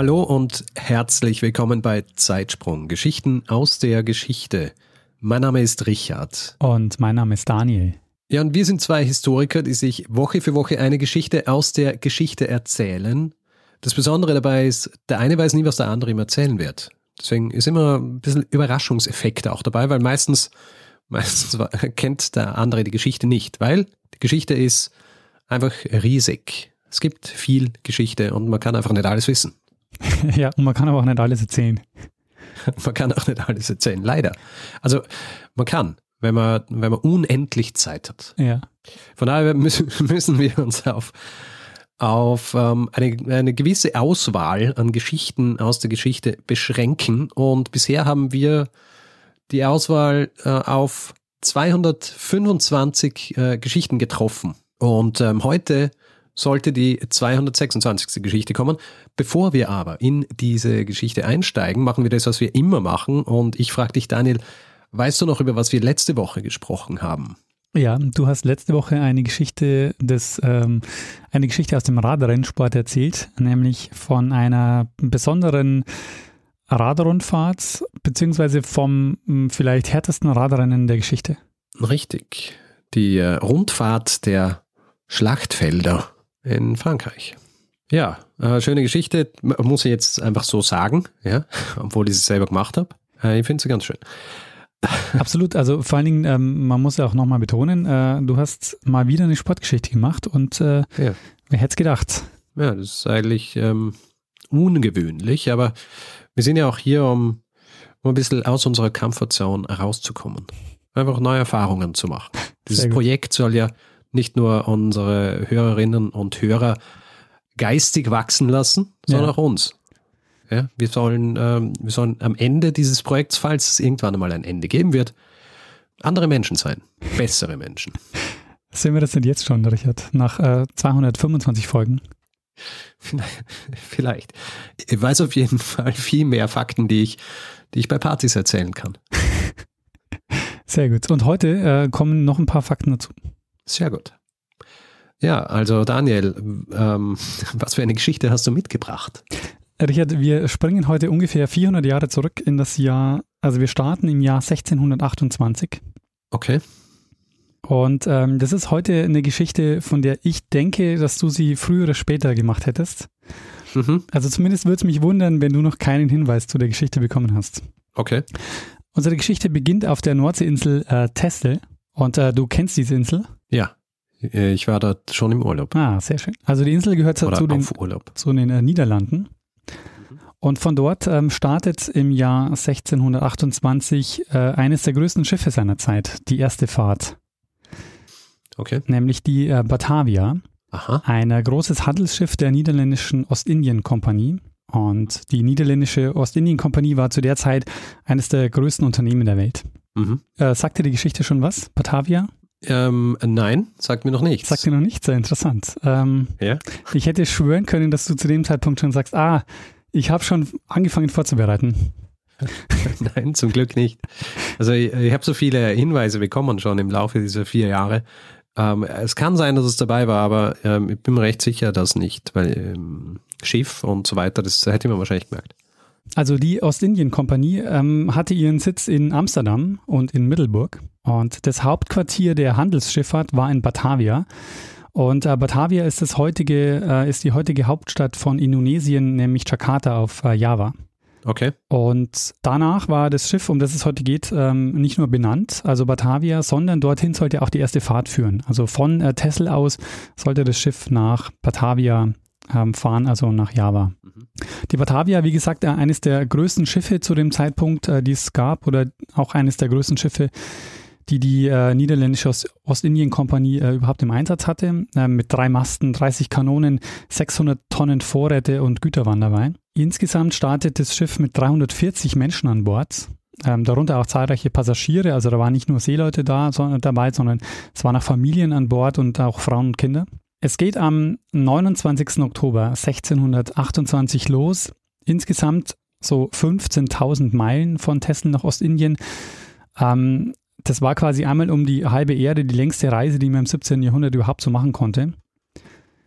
Hallo und herzlich willkommen bei Zeitsprung. Geschichten aus der Geschichte. Mein Name ist Richard. Und mein Name ist Daniel. Ja, und wir sind zwei Historiker, die sich Woche für Woche eine Geschichte aus der Geschichte erzählen. Das Besondere dabei ist, der eine weiß nie, was der andere ihm erzählen wird. Deswegen ist immer ein bisschen Überraschungseffekt auch dabei, weil meistens, meistens kennt der andere die Geschichte nicht, weil die Geschichte ist einfach riesig. Es gibt viel Geschichte und man kann einfach nicht alles wissen. ja, und man kann aber auch nicht alles erzählen. man kann auch nicht alles erzählen, leider. Also man kann, wenn man, wenn man unendlich Zeit hat. Ja. Von daher müssen, müssen wir uns auf, auf ähm, eine, eine gewisse Auswahl an Geschichten aus der Geschichte beschränken. Und bisher haben wir die Auswahl äh, auf 225 äh, Geschichten getroffen. Und ähm, heute sollte die 226. Geschichte kommen. Bevor wir aber in diese Geschichte einsteigen, machen wir das, was wir immer machen. Und ich frage dich, Daniel, weißt du noch, über was wir letzte Woche gesprochen haben? Ja, du hast letzte Woche eine Geschichte des, ähm, eine Geschichte aus dem Radrennsport erzählt, nämlich von einer besonderen Radrundfahrt, beziehungsweise vom hm, vielleicht härtesten Radrennen der Geschichte. Richtig. Die äh, Rundfahrt der Schlachtfelder in Frankreich. Ja, äh, schöne Geschichte, muss ich jetzt einfach so sagen, ja, obwohl ich es selber gemacht habe. Äh, ich finde sie ganz schön. Absolut, also vor allen Dingen, ähm, man muss ja auch nochmal betonen, äh, du hast mal wieder eine Sportgeschichte gemacht und äh, ja. wer hätte es gedacht? Ja, das ist eigentlich ähm, ungewöhnlich, aber wir sind ja auch hier, um, um ein bisschen aus unserer Comfortzone rauszukommen. Einfach neue Erfahrungen zu machen. Dieses Projekt soll ja nicht nur unsere Hörerinnen und Hörer geistig wachsen lassen, sondern ja. auch uns. Ja, wir, sollen, ähm, wir sollen am Ende dieses Projekts, falls es irgendwann einmal ein Ende geben wird, andere Menschen sein. Bessere Menschen. Sehen wir das denn jetzt schon, Richard? Nach äh, 225 Folgen? Vielleicht. Ich weiß auf jeden Fall viel mehr Fakten, die ich, die ich bei Partys erzählen kann. Sehr gut. Und heute äh, kommen noch ein paar Fakten dazu. Sehr gut. Ja, also Daniel, ähm, was für eine Geschichte hast du mitgebracht? Richard, wir springen heute ungefähr 400 Jahre zurück in das Jahr, also wir starten im Jahr 1628. Okay. Und ähm, das ist heute eine Geschichte, von der ich denke, dass du sie früher oder später gemacht hättest. Mhm. Also zumindest würde es mich wundern, wenn du noch keinen Hinweis zu der Geschichte bekommen hast. Okay. Unsere Geschichte beginnt auf der Nordseeinsel äh, Texel. Und äh, du kennst diese Insel? Ja, äh, ich war dort schon im Urlaub. Ah, sehr schön. Also die Insel gehört zu den, zu den äh, Niederlanden. Und von dort ähm, startet im Jahr 1628 äh, eines der größten Schiffe seiner Zeit, die erste Fahrt. Okay. Nämlich die äh, Batavia. Aha. Ein äh, großes Handelsschiff der niederländischen Ostindien-Kompanie. Und die niederländische Ostindien-Kompanie war zu der Zeit eines der größten Unternehmen der Welt. Mhm. Äh, sagt dir die Geschichte schon was? Batavia? Ähm, nein, sagt mir noch nichts. Sagt mir noch nichts, sehr interessant. Ähm, ja? Ich hätte schwören können, dass du zu dem Zeitpunkt schon sagst, ah, ich habe schon angefangen vorzubereiten. nein, zum Glück nicht. Also ich, ich habe so viele Hinweise bekommen schon im Laufe dieser vier Jahre. Ähm, es kann sein, dass es dabei war, aber ähm, ich bin mir recht sicher, dass nicht, weil ähm, Schiff und so weiter, das hätte man wahrscheinlich gemerkt. Also die Ostindien-Kompanie ähm, hatte ihren Sitz in Amsterdam und in Middelburg und das Hauptquartier der Handelsschifffahrt war in Batavia. Und äh, Batavia ist, das heutige, äh, ist die heutige Hauptstadt von Indonesien, nämlich Jakarta auf äh, Java. Okay. Und danach war das Schiff, um das es heute geht, ähm, nicht nur benannt, also Batavia, sondern dorthin sollte auch die erste Fahrt führen. Also von äh, Texel aus sollte das Schiff nach Batavia fahren, also nach Java. Mhm. Die Batavia, wie gesagt, äh, eines der größten Schiffe zu dem Zeitpunkt, äh, die es gab, oder auch eines der größten Schiffe, die die äh, niederländische Ost Ostindien-Kompanie äh, überhaupt im Einsatz hatte, äh, mit drei Masten, 30 Kanonen, 600 Tonnen Vorräte und Güter waren dabei. Insgesamt startet das Schiff mit 340 Menschen an Bord, ähm, darunter auch zahlreiche Passagiere, also da waren nicht nur Seeleute da, sondern, dabei, sondern es waren auch Familien an Bord und auch Frauen und Kinder. Es geht am 29. Oktober 1628 los. Insgesamt so 15.000 Meilen von Texel nach Ostindien. Ähm, das war quasi einmal um die halbe Erde die längste Reise, die man im 17. Jahrhundert überhaupt so machen konnte.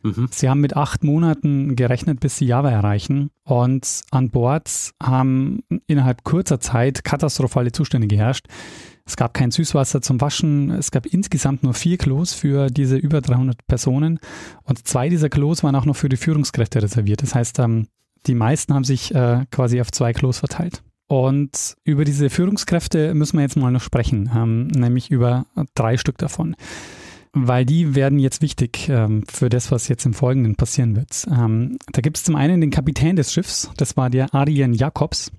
Mhm. Sie haben mit acht Monaten gerechnet, bis sie Java erreichen. Und an Bord haben innerhalb kurzer Zeit katastrophale Zustände geherrscht. Es gab kein Süßwasser zum Waschen. Es gab insgesamt nur vier Klos für diese über 300 Personen. Und zwei dieser Klos waren auch noch für die Führungskräfte reserviert. Das heißt, ähm, die meisten haben sich äh, quasi auf zwei Klos verteilt. Und über diese Führungskräfte müssen wir jetzt mal noch sprechen, ähm, nämlich über drei Stück davon. Weil die werden jetzt wichtig ähm, für das, was jetzt im Folgenden passieren wird. Ähm, da gibt es zum einen den Kapitän des Schiffs, das war der Arjen Jakobs.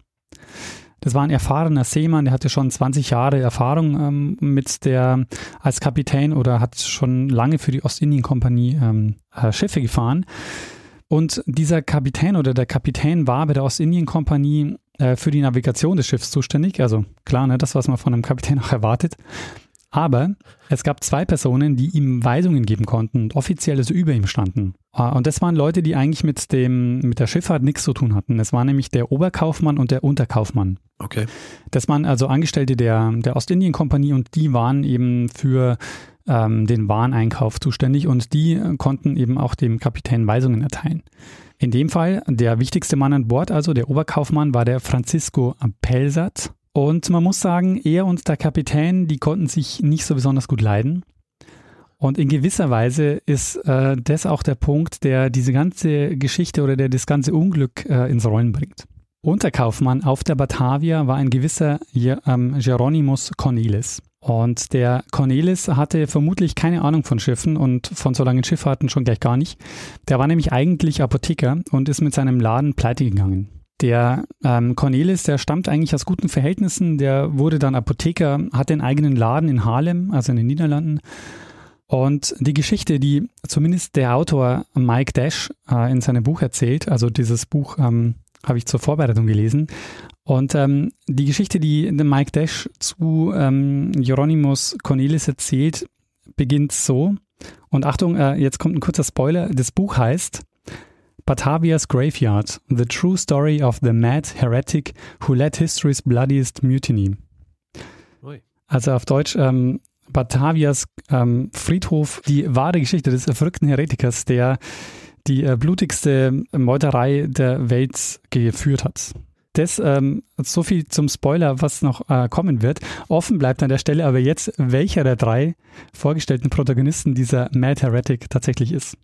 Das war ein erfahrener Seemann, der hatte schon 20 Jahre Erfahrung ähm, mit der als Kapitän oder hat schon lange für die Ostindien-Kompanie ähm, äh, Schiffe gefahren. Und dieser Kapitän oder der Kapitän war bei der Ostindien-Kompanie äh, für die Navigation des Schiffs zuständig. Also klar, ne, das, was man von einem Kapitän auch erwartet. Aber es gab zwei Personen, die ihm Weisungen geben konnten und offiziell also über ihm standen. Ah, und das waren Leute, die eigentlich mit, dem, mit der Schifffahrt nichts zu tun hatten. Das war nämlich der Oberkaufmann und der Unterkaufmann. Okay. Das waren also Angestellte der, der Ostindien-Kompanie und die waren eben für ähm, den Wareneinkauf zuständig und die konnten eben auch dem Kapitän Weisungen erteilen. In dem Fall, der wichtigste Mann an Bord, also der Oberkaufmann, war der Francisco Pelsat. Und man muss sagen, er und der Kapitän, die konnten sich nicht so besonders gut leiden. Und in gewisser Weise ist äh, das auch der Punkt, der diese ganze Geschichte oder der das ganze Unglück äh, ins Rollen bringt. Unterkaufmann auf der Batavia war ein gewisser ähm, Geronimus Cornelis. Und der Cornelis hatte vermutlich keine Ahnung von Schiffen und von so langen Schifffahrten schon gleich gar nicht. Der war nämlich eigentlich Apotheker und ist mit seinem Laden pleite gegangen. Der ähm, Cornelis, der stammt eigentlich aus guten Verhältnissen, der wurde dann Apotheker, hat den eigenen Laden in Harlem, also in den Niederlanden. Und die Geschichte, die zumindest der Autor Mike Dash äh, in seinem Buch erzählt, also dieses Buch ähm, habe ich zur Vorbereitung gelesen. Und ähm, die Geschichte, die Mike Dash zu ähm, Hieronymus Cornelis erzählt, beginnt so. Und Achtung, äh, jetzt kommt ein kurzer Spoiler. Das Buch heißt Batavia's Graveyard, The True Story of the Mad Heretic Who Led History's Bloodiest Mutiny. Ui. Also auf Deutsch ähm, Batavias ähm, Friedhof, die wahre Geschichte des verrückten Heretikers, der die äh, blutigste Meuterei der Welt geführt hat. Das ähm, so viel zum Spoiler, was noch äh, kommen wird. Offen bleibt an der Stelle aber jetzt, welcher der drei vorgestellten Protagonisten dieser Mad Heretic tatsächlich ist.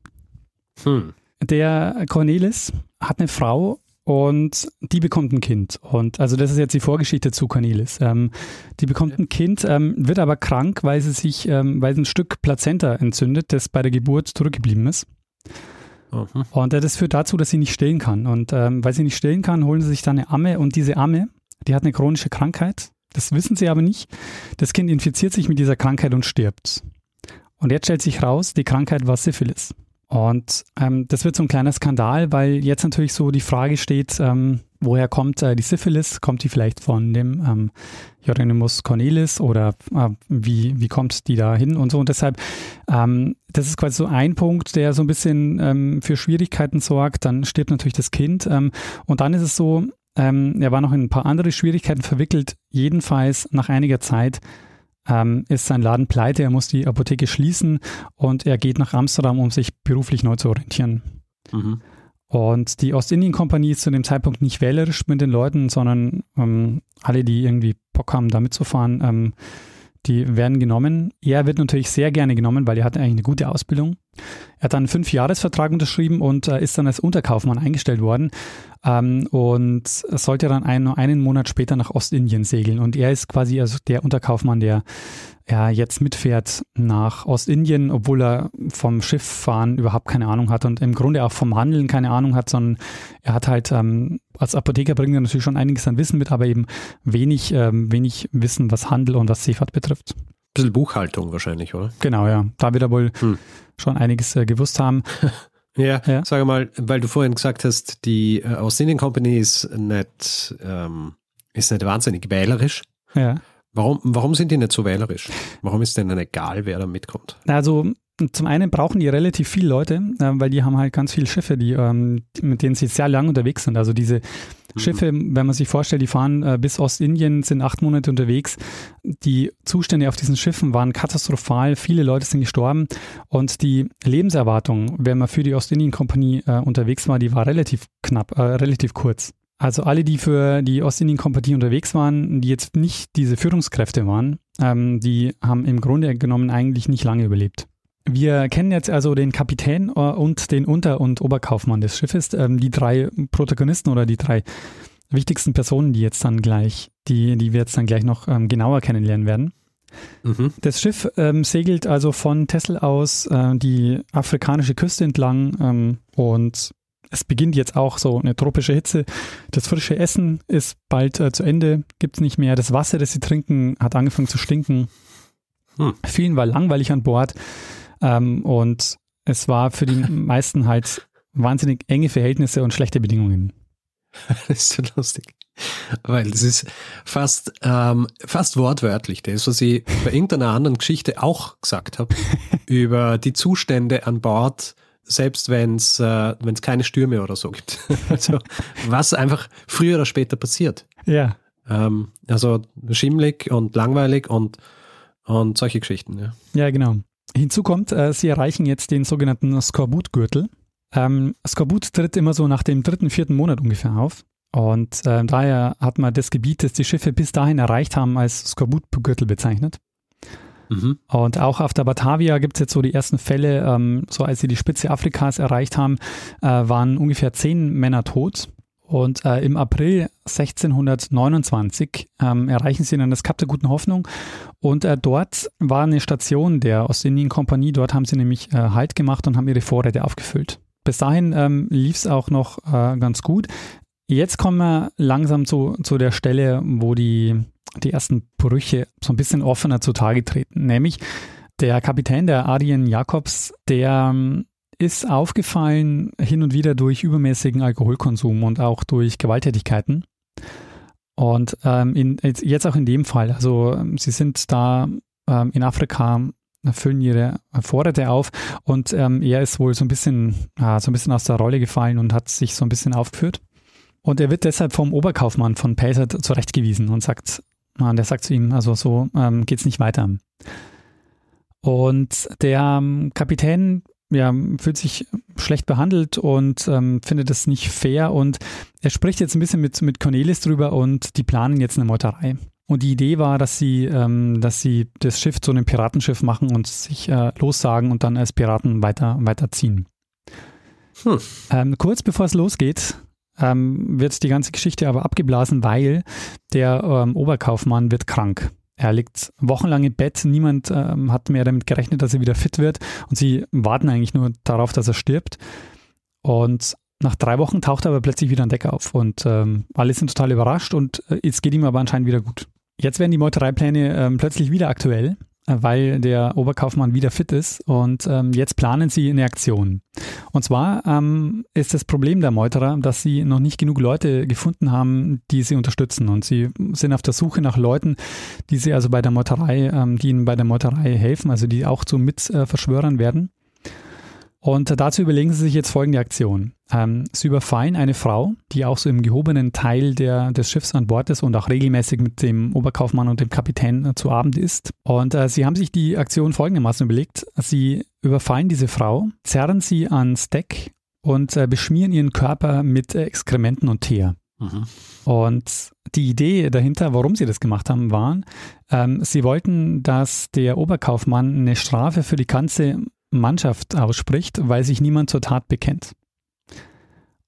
Hm. Der Cornelis hat eine Frau und die bekommt ein Kind. Und also das ist jetzt die Vorgeschichte zu Cornelis. Ähm, die bekommt ein Kind, ähm, wird aber krank, weil sie sich, ähm, weil sie ein Stück Plazenta entzündet, das bei der Geburt zurückgeblieben ist. Mhm. Und äh, das führt dazu, dass sie nicht stillen kann. Und ähm, weil sie nicht stillen kann, holen sie sich dann eine Amme und diese Amme, die hat eine chronische Krankheit. Das wissen sie aber nicht. Das Kind infiziert sich mit dieser Krankheit und stirbt. Und jetzt stellt sich raus, die Krankheit war Syphilis. Und ähm, das wird so ein kleiner Skandal, weil jetzt natürlich so die Frage steht, ähm, woher kommt äh, die Syphilis? Kommt die vielleicht von dem ähm, Hieronymus Cornelis oder äh, wie, wie kommt die da hin und so? Und deshalb, ähm, das ist quasi so ein Punkt, der so ein bisschen ähm, für Schwierigkeiten sorgt. Dann stirbt natürlich das Kind. Ähm, und dann ist es so, ähm, er war noch in ein paar andere Schwierigkeiten verwickelt. Jedenfalls nach einiger Zeit ähm, ist sein Laden pleite, er muss die Apotheke schließen und er geht nach Amsterdam, um sich beruflich neu zu orientieren. Mhm. Und die Ostindien-Kompanie ist zu dem Zeitpunkt nicht wählerisch mit den Leuten, sondern ähm, alle, die irgendwie Bock haben, da mitzufahren, ähm, die werden genommen. Er wird natürlich sehr gerne genommen, weil er hat eigentlich eine gute Ausbildung. Er hat dann einen Fünfjahresvertrag unterschrieben und äh, ist dann als Unterkaufmann eingestellt worden ähm, und sollte dann ein, einen Monat später nach Ostindien segeln. Und er ist quasi also der Unterkaufmann, der ja, jetzt mitfährt nach Ostindien, obwohl er vom Schifffahren überhaupt keine Ahnung hat und im Grunde auch vom Handeln keine Ahnung hat, sondern er hat halt ähm, als Apotheker bringt er natürlich schon einiges an Wissen mit, aber eben wenig, ähm, wenig Wissen, was Handel und was Seefahrt betrifft. Bisschen Buchhaltung wahrscheinlich, oder? Genau, ja. Da wird er wohl hm. schon einiges äh, gewusst haben. ja, ja, sag mal, weil du vorhin gesagt hast, die äh, Ostindien Company ist nicht, ähm, ist nicht wahnsinnig wählerisch. Ja. Warum, warum sind die nicht so wählerisch? Warum ist denen egal, wer da mitkommt? Also zum einen brauchen die relativ viele Leute, äh, weil die haben halt ganz viele Schiffe, die, ähm, mit denen sie sehr lang unterwegs sind. Also diese mhm. Schiffe, wenn man sich vorstellt, die fahren äh, bis Ostindien, sind acht Monate unterwegs. Die Zustände auf diesen Schiffen waren katastrophal. Viele Leute sind gestorben und die Lebenserwartung, wenn man für die Ostindien-Kompanie äh, unterwegs war, die war relativ knapp, relativ kurz. Also alle, die für die Ostindien-Kompanie unterwegs waren, die jetzt nicht diese Führungskräfte waren, ähm, die haben im Grunde genommen eigentlich nicht lange überlebt. Wir kennen jetzt also den Kapitän äh, und den Unter- und Oberkaufmann des Schiffes, ähm, die drei Protagonisten oder die drei wichtigsten Personen, die jetzt dann gleich, die, die wir jetzt dann gleich noch ähm, genauer kennenlernen werden. Mhm. Das Schiff ähm, segelt also von Tessel aus äh, die afrikanische Küste entlang ähm, und es beginnt jetzt auch so eine tropische Hitze. Das frische Essen ist bald äh, zu Ende, gibt es nicht mehr. Das Wasser, das sie trinken, hat angefangen zu stinken. Hm. Vielen war langweilig an Bord. Ähm, und es war für die meisten halt wahnsinnig enge Verhältnisse und schlechte Bedingungen. Das ist so lustig. Weil es ist fast, ähm, fast wortwörtlich das, was ich bei irgendeiner anderen Geschichte auch gesagt habe, über die Zustände an Bord, selbst wenn es äh, wenn's keine Stürme oder so gibt. also was einfach früher oder später passiert. Ja. Ähm, also schimmlig und langweilig und, und solche Geschichten. Ja, ja genau. Hinzu kommt, äh, sie erreichen jetzt den sogenannten Skorbut-Gürtel. Ähm, Skorbut tritt immer so nach dem dritten, vierten Monat ungefähr auf. Und äh, daher hat man das Gebiet, das die Schiffe bis dahin erreicht haben, als Skorbut-Gürtel bezeichnet. Mhm. Und auch auf der Batavia gibt es jetzt so die ersten Fälle, ähm, so als sie die Spitze Afrikas erreicht haben, äh, waren ungefähr zehn Männer tot. Und äh, im April 1629 ähm, erreichen sie dann das Kap der Guten Hoffnung. Und äh, dort war eine Station der Ostindien-Kompanie. Dort haben sie nämlich äh, Halt gemacht und haben ihre Vorräte aufgefüllt. Bis dahin ähm, lief es auch noch äh, ganz gut. Jetzt kommen wir langsam zu, zu der Stelle, wo die, die ersten Brüche so ein bisschen offener zutage treten. Nämlich der Kapitän der Adien Jakobs, der ähm, ist aufgefallen hin und wieder durch übermäßigen Alkoholkonsum und auch durch Gewalttätigkeiten. Und ähm, in, jetzt auch in dem Fall, also ähm, sie sind da ähm, in Afrika, füllen ihre Vorräte auf und ähm, er ist wohl so ein bisschen, äh, so ein bisschen aus der Rolle gefallen und hat sich so ein bisschen aufgeführt. Und er wird deshalb vom Oberkaufmann von Pacer zurechtgewiesen und sagt, und der sagt zu ihm, also so ähm, es nicht weiter. Und der ähm, Kapitän ja, fühlt sich schlecht behandelt und ähm, findet es nicht fair. Und er spricht jetzt ein bisschen mit, mit Cornelis drüber und die planen jetzt eine Meuterei. Und die Idee war, dass sie, ähm, dass sie das Schiff zu einem Piratenschiff machen und sich äh, lossagen und dann als Piraten weiter, weiterziehen. Hm. Ähm, kurz bevor es losgeht, ähm, wird die ganze Geschichte aber abgeblasen, weil der ähm, Oberkaufmann wird krank. Er liegt wochenlang im Bett, niemand ähm, hat mehr damit gerechnet, dass er wieder fit wird und sie warten eigentlich nur darauf, dass er stirbt. Und nach drei Wochen taucht er aber plötzlich wieder an Deck auf und ähm, alle sind total überrascht und äh, jetzt geht ihm aber anscheinend wieder gut. Jetzt werden die Meutereipläne ähm, plötzlich wieder aktuell weil der Oberkaufmann wieder fit ist und ähm, jetzt planen sie eine Aktion. Und zwar ähm, ist das Problem der Meuterer, dass sie noch nicht genug Leute gefunden haben, die sie unterstützen und sie sind auf der Suche nach Leuten, die sie also bei der Meuterei, ähm, die ihnen bei der Meuterei helfen, also die auch zu Mitverschwörern äh, werden. Und dazu überlegen sie sich jetzt folgende Aktion. Ähm, sie überfallen eine Frau, die auch so im gehobenen Teil der, des Schiffs an Bord ist und auch regelmäßig mit dem Oberkaufmann und dem Kapitän äh, zu Abend isst. Und äh, sie haben sich die Aktion folgendermaßen überlegt. Sie überfallen diese Frau, zerren sie ans Deck und äh, beschmieren ihren Körper mit äh, Exkrementen und Teer. Mhm. Und die Idee dahinter, warum sie das gemacht haben, war, ähm, sie wollten, dass der Oberkaufmann eine Strafe für die ganze Mannschaft ausspricht, weil sich niemand zur Tat bekennt.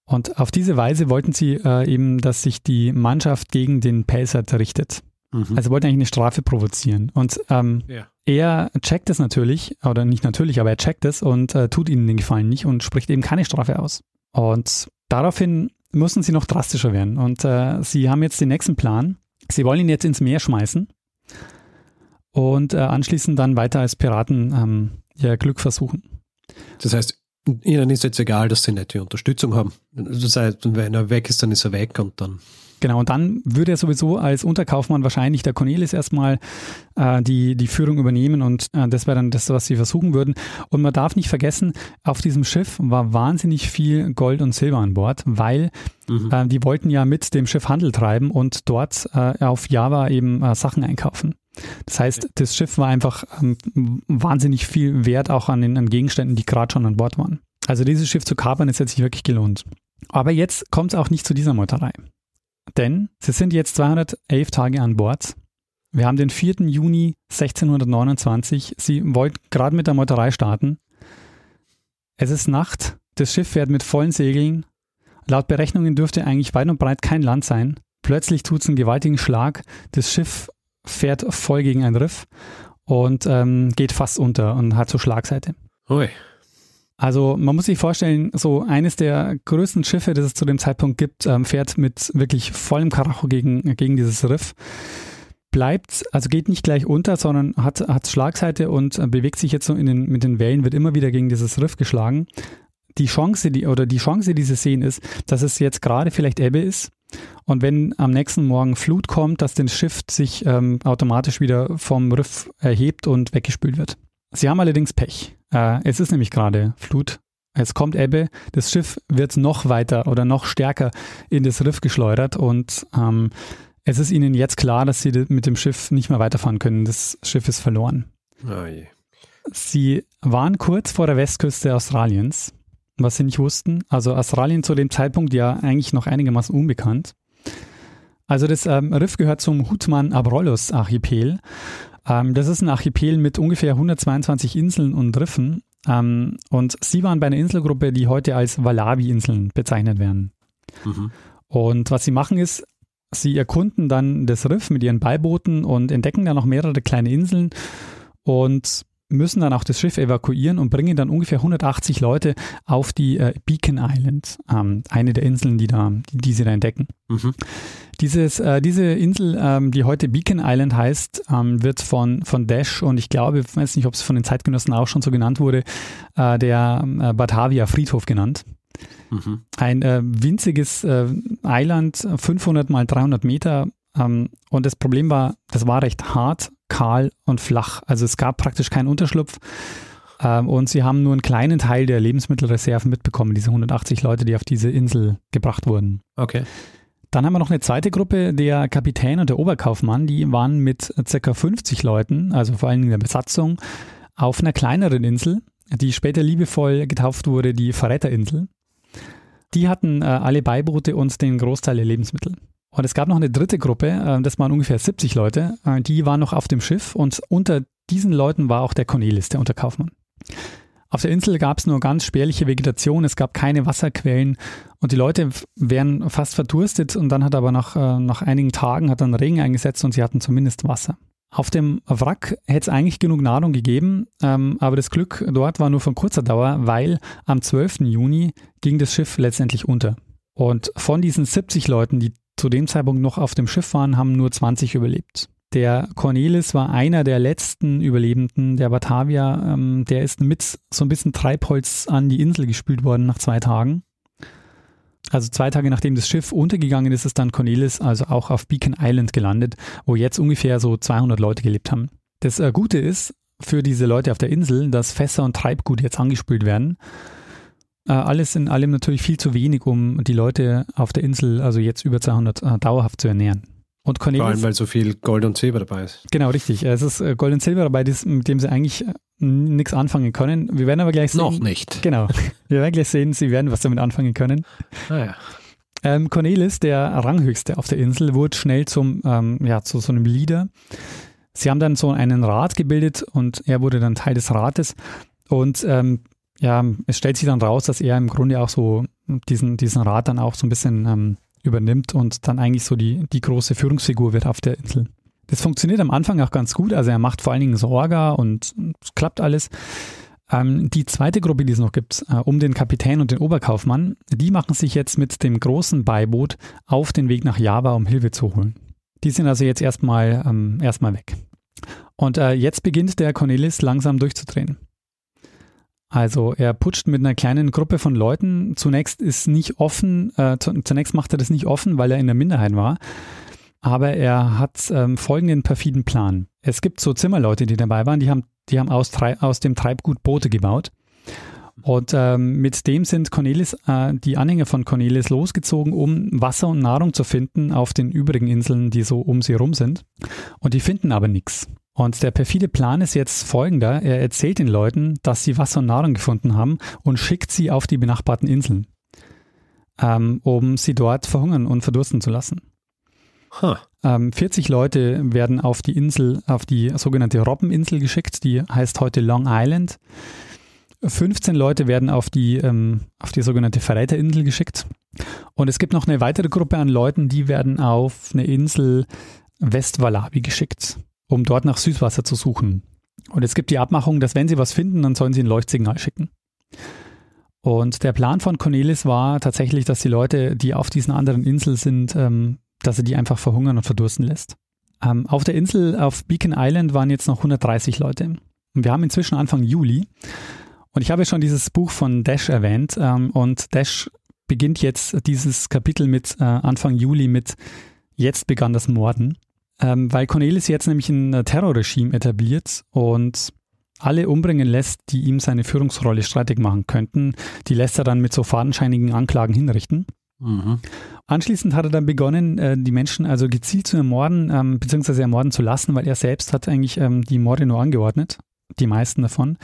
Und auf diese Weise wollten sie äh, eben, dass sich die Mannschaft gegen den Pelzert richtet. Mhm. Also wollten eigentlich eine Strafe provozieren. Und ähm, ja. er checkt es natürlich, oder nicht natürlich, aber er checkt es und äh, tut ihnen den Gefallen nicht und spricht eben keine Strafe aus. Und daraufhin müssen sie noch drastischer werden. Und äh, sie haben jetzt den nächsten Plan. Sie wollen ihn jetzt ins Meer schmeißen und äh, anschließend dann weiter als Piraten ähm, ihr Glück versuchen. Das heißt, ihnen ist jetzt egal, dass sie nicht die Unterstützung haben. Das heißt, wenn er weg ist, dann ist er weg und dann. Genau, und dann würde er sowieso als Unterkaufmann wahrscheinlich der Cornelis erstmal äh, die, die Führung übernehmen und äh, das wäre dann das, was sie versuchen würden. Und man darf nicht vergessen, auf diesem Schiff war wahnsinnig viel Gold und Silber an Bord, weil mhm. äh, die wollten ja mit dem Schiff Handel treiben und dort äh, auf Java eben äh, Sachen einkaufen. Das heißt, das Schiff war einfach ähm, wahnsinnig viel wert auch an den an Gegenständen, die gerade schon an Bord waren. Also dieses Schiff zu kapern, ist jetzt sich wirklich gelohnt. Aber jetzt kommt es auch nicht zu dieser Meuterei. Denn sie sind jetzt 211 Tage an Bord. Wir haben den 4. Juni 1629. Sie wollten gerade mit der Meuterei starten. Es ist Nacht. Das Schiff fährt mit vollen Segeln. Laut Berechnungen dürfte eigentlich weit und breit kein Land sein. Plötzlich tut es einen gewaltigen Schlag. Das Schiff fährt voll gegen ein Riff und ähm, geht fast unter und hat so Schlagseite. Ui. Also man muss sich vorstellen, so eines der größten Schiffe, das es zu dem Zeitpunkt gibt, ähm, fährt mit wirklich vollem Karacho gegen, gegen dieses Riff. Bleibt, also geht nicht gleich unter, sondern hat, hat Schlagseite und äh, bewegt sich jetzt so in den, mit den Wellen, wird immer wieder gegen dieses Riff geschlagen. Die Chance, die, oder die Chance, die sie sehen, ist, dass es jetzt gerade vielleicht Ebbe ist und wenn am nächsten Morgen Flut kommt, dass das Schiff sich ähm, automatisch wieder vom Riff erhebt und weggespült wird. Sie haben allerdings Pech. Äh, es ist nämlich gerade Flut. Es kommt Ebbe. Das Schiff wird noch weiter oder noch stärker in das Riff geschleudert und ähm, es ist ihnen jetzt klar, dass sie mit dem Schiff nicht mehr weiterfahren können. Das Schiff ist verloren. Oh sie waren kurz vor der Westküste Australiens was sie nicht wussten. Also Australien zu dem Zeitpunkt ja eigentlich noch einigermaßen unbekannt. Also das ähm, Riff gehört zum Hutman-Abrolhos-Archipel. Ähm, das ist ein Archipel mit ungefähr 122 Inseln und Riffen. Ähm, und sie waren bei einer Inselgruppe, die heute als Valabi-Inseln bezeichnet werden. Mhm. Und was sie machen ist, sie erkunden dann das Riff mit ihren Beibooten und entdecken da noch mehrere kleine Inseln und müssen dann auch das Schiff evakuieren und bringen dann ungefähr 180 Leute auf die äh, Beacon Island, ähm, eine der Inseln, die, da, die, die sie da entdecken. Mhm. Dieses, äh, diese Insel, ähm, die heute Beacon Island heißt, ähm, wird von, von Dash und ich glaube, ich weiß nicht, ob es von den Zeitgenossen auch schon so genannt wurde, äh, der äh, Batavia Friedhof genannt. Mhm. Ein äh, winziges äh, Eiland, 500 mal 300 Meter. Ähm, und das Problem war, das war recht hart kahl und flach. Also es gab praktisch keinen Unterschlupf. Ähm, und sie haben nur einen kleinen Teil der Lebensmittelreserven mitbekommen, diese 180 Leute, die auf diese Insel gebracht wurden. Okay. Dann haben wir noch eine zweite Gruppe, der Kapitän und der Oberkaufmann, die waren mit ca. 50 Leuten, also vor allen Dingen der Besatzung, auf einer kleineren Insel, die später liebevoll getauft wurde, die Verräterinsel. Die hatten äh, alle Beiboote und den Großteil der Lebensmittel. Und es gab noch eine dritte Gruppe, äh, das waren ungefähr 70 Leute, äh, die waren noch auf dem Schiff und unter diesen Leuten war auch der Cornelis, der Unterkaufmann. Auf der Insel gab es nur ganz spärliche Vegetation, es gab keine Wasserquellen und die Leute wären fast verdurstet und dann hat aber nach, äh, nach einigen Tagen hat dann Regen eingesetzt und sie hatten zumindest Wasser. Auf dem Wrack hätte es eigentlich genug Nahrung gegeben, ähm, aber das Glück dort war nur von kurzer Dauer, weil am 12. Juni ging das Schiff letztendlich unter. Und von diesen 70 Leuten, die zu dem Zeitpunkt noch auf dem Schiff waren, haben nur 20 überlebt. Der Cornelis war einer der letzten Überlebenden der Batavia. Ähm, der ist mit so ein bisschen Treibholz an die Insel gespült worden nach zwei Tagen. Also zwei Tage nachdem das Schiff untergegangen ist, ist dann Cornelis also auch auf Beacon Island gelandet, wo jetzt ungefähr so 200 Leute gelebt haben. Das äh, Gute ist für diese Leute auf der Insel, dass Fässer und Treibgut jetzt angespült werden alles in allem natürlich viel zu wenig, um die Leute auf der Insel, also jetzt über 200, äh, dauerhaft zu ernähren. Und Cornelius, Vor allem, weil so viel Gold und Silber dabei ist. Genau, richtig. Es ist äh, Gold und Silber dabei, mit dem sie eigentlich nichts anfangen können. Wir werden aber gleich sehen. Noch nicht. Genau. Wir werden gleich sehen, sie werden was damit anfangen können. Ah ja. Ähm, Cornelis, der Ranghöchste auf der Insel, wurde schnell zum, ähm, ja, zu so einem Leader. Sie haben dann so einen Rat gebildet und er wurde dann Teil des Rates. Und ähm, ja, es stellt sich dann raus, dass er im Grunde auch so diesen, diesen Rat dann auch so ein bisschen ähm, übernimmt und dann eigentlich so die, die große Führungsfigur wird auf der Insel. Das funktioniert am Anfang auch ganz gut. Also er macht vor allen Dingen Sorga und es klappt alles. Ähm, die zweite Gruppe, die es noch gibt, äh, um den Kapitän und den Oberkaufmann, die machen sich jetzt mit dem großen Beiboot auf den Weg nach Java, um Hilfe zu holen. Die sind also jetzt erstmal ähm, erstmal weg. Und äh, jetzt beginnt der Cornelis langsam durchzudrehen. Also er putscht mit einer kleinen Gruppe von Leuten. Zunächst ist nicht offen, äh, zunächst macht er das nicht offen, weil er in der Minderheit war. Aber er hat ähm, folgenden perfiden Plan. Es gibt so Zimmerleute, die dabei waren, die haben, die haben aus, aus dem Treibgut Boote gebaut. Und ähm, mit dem sind Cornelis, äh, die Anhänger von Cornelis losgezogen, um Wasser und Nahrung zu finden auf den übrigen Inseln, die so um sie herum sind. Und die finden aber nichts. Und der perfide Plan ist jetzt folgender. Er erzählt den Leuten, dass sie Wasser und Nahrung gefunden haben und schickt sie auf die benachbarten Inseln, ähm, um sie dort verhungern und verdursten zu lassen. Huh. Ähm, 40 Leute werden auf die Insel, auf die sogenannte Robbeninsel geschickt, die heißt heute Long Island. 15 Leute werden auf die, ähm, auf die sogenannte Verräterinsel geschickt. Und es gibt noch eine weitere Gruppe an Leuten, die werden auf eine Insel Westwalabi geschickt, um dort nach Süßwasser zu suchen. Und es gibt die Abmachung, dass wenn sie was finden, dann sollen sie ein Leuchtsignal schicken. Und der Plan von Cornelis war tatsächlich, dass die Leute, die auf diesen anderen Inseln sind, ähm, dass er die einfach verhungern und verdursten lässt. Ähm, auf der Insel auf Beacon Island waren jetzt noch 130 Leute. Und wir haben inzwischen Anfang Juli. Und ich habe schon dieses Buch von Dash erwähnt ähm, und Dash beginnt jetzt dieses Kapitel mit äh, Anfang Juli mit Jetzt begann das Morden, ähm, weil Cornelis jetzt nämlich ein Terrorregime etabliert und alle umbringen lässt, die ihm seine Führungsrolle streitig machen könnten. Die lässt er dann mit so fadenscheinigen Anklagen hinrichten. Mhm. Anschließend hat er dann begonnen, äh, die Menschen also gezielt zu ermorden, ähm, beziehungsweise ermorden zu lassen, weil er selbst hat eigentlich ähm, die Morde nur angeordnet die meisten davon.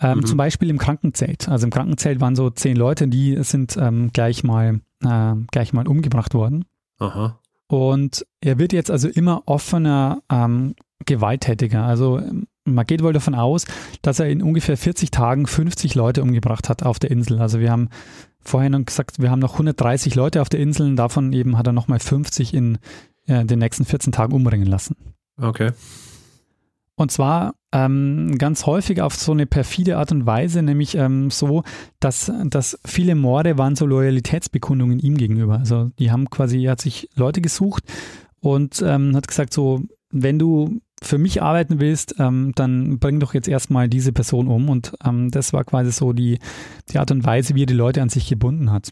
Ähm, mhm. Zum Beispiel im Krankenzelt. Also im Krankenzelt waren so zehn Leute, die sind ähm, gleich mal äh, gleich mal umgebracht worden. Aha. Und er wird jetzt also immer offener ähm, gewalttätiger. Also man geht wohl davon aus, dass er in ungefähr 40 Tagen 50 Leute umgebracht hat auf der Insel. Also wir haben vorher noch gesagt, wir haben noch 130 Leute auf der Insel und davon eben hat er nochmal 50 in äh, den nächsten 14 Tagen umbringen lassen. Okay. Und zwar ähm, ganz häufig auf so eine perfide Art und Weise, nämlich ähm, so, dass, dass viele Morde waren so Loyalitätsbekundungen ihm gegenüber. Also die haben quasi, er hat sich Leute gesucht und ähm, hat gesagt, so, wenn du für mich arbeiten willst, ähm, dann bring doch jetzt erstmal diese Person um. Und ähm, das war quasi so die, die Art und Weise, wie er die Leute an sich gebunden hat.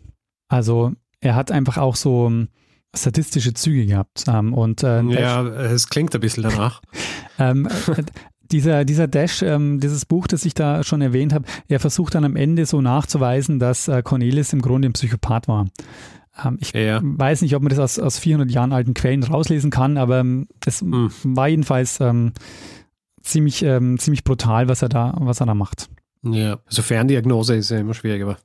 Also er hat einfach auch so sadistische Züge gehabt. Ähm, und, äh, ja, es klingt ein bisschen danach. ähm, dieser, dieser Dash, ähm, dieses Buch, das ich da schon erwähnt habe, er versucht dann am Ende so nachzuweisen, dass äh, Cornelis im Grunde ein Psychopath war. Ähm, ich ja. weiß nicht, ob man das aus, aus 400 Jahren alten Quellen rauslesen kann, aber ähm, es hm. war jedenfalls ähm, ziemlich, ähm, ziemlich brutal, was er da, was er da macht. Ja, also Ferndiagnose ist ja immer schwierig, aber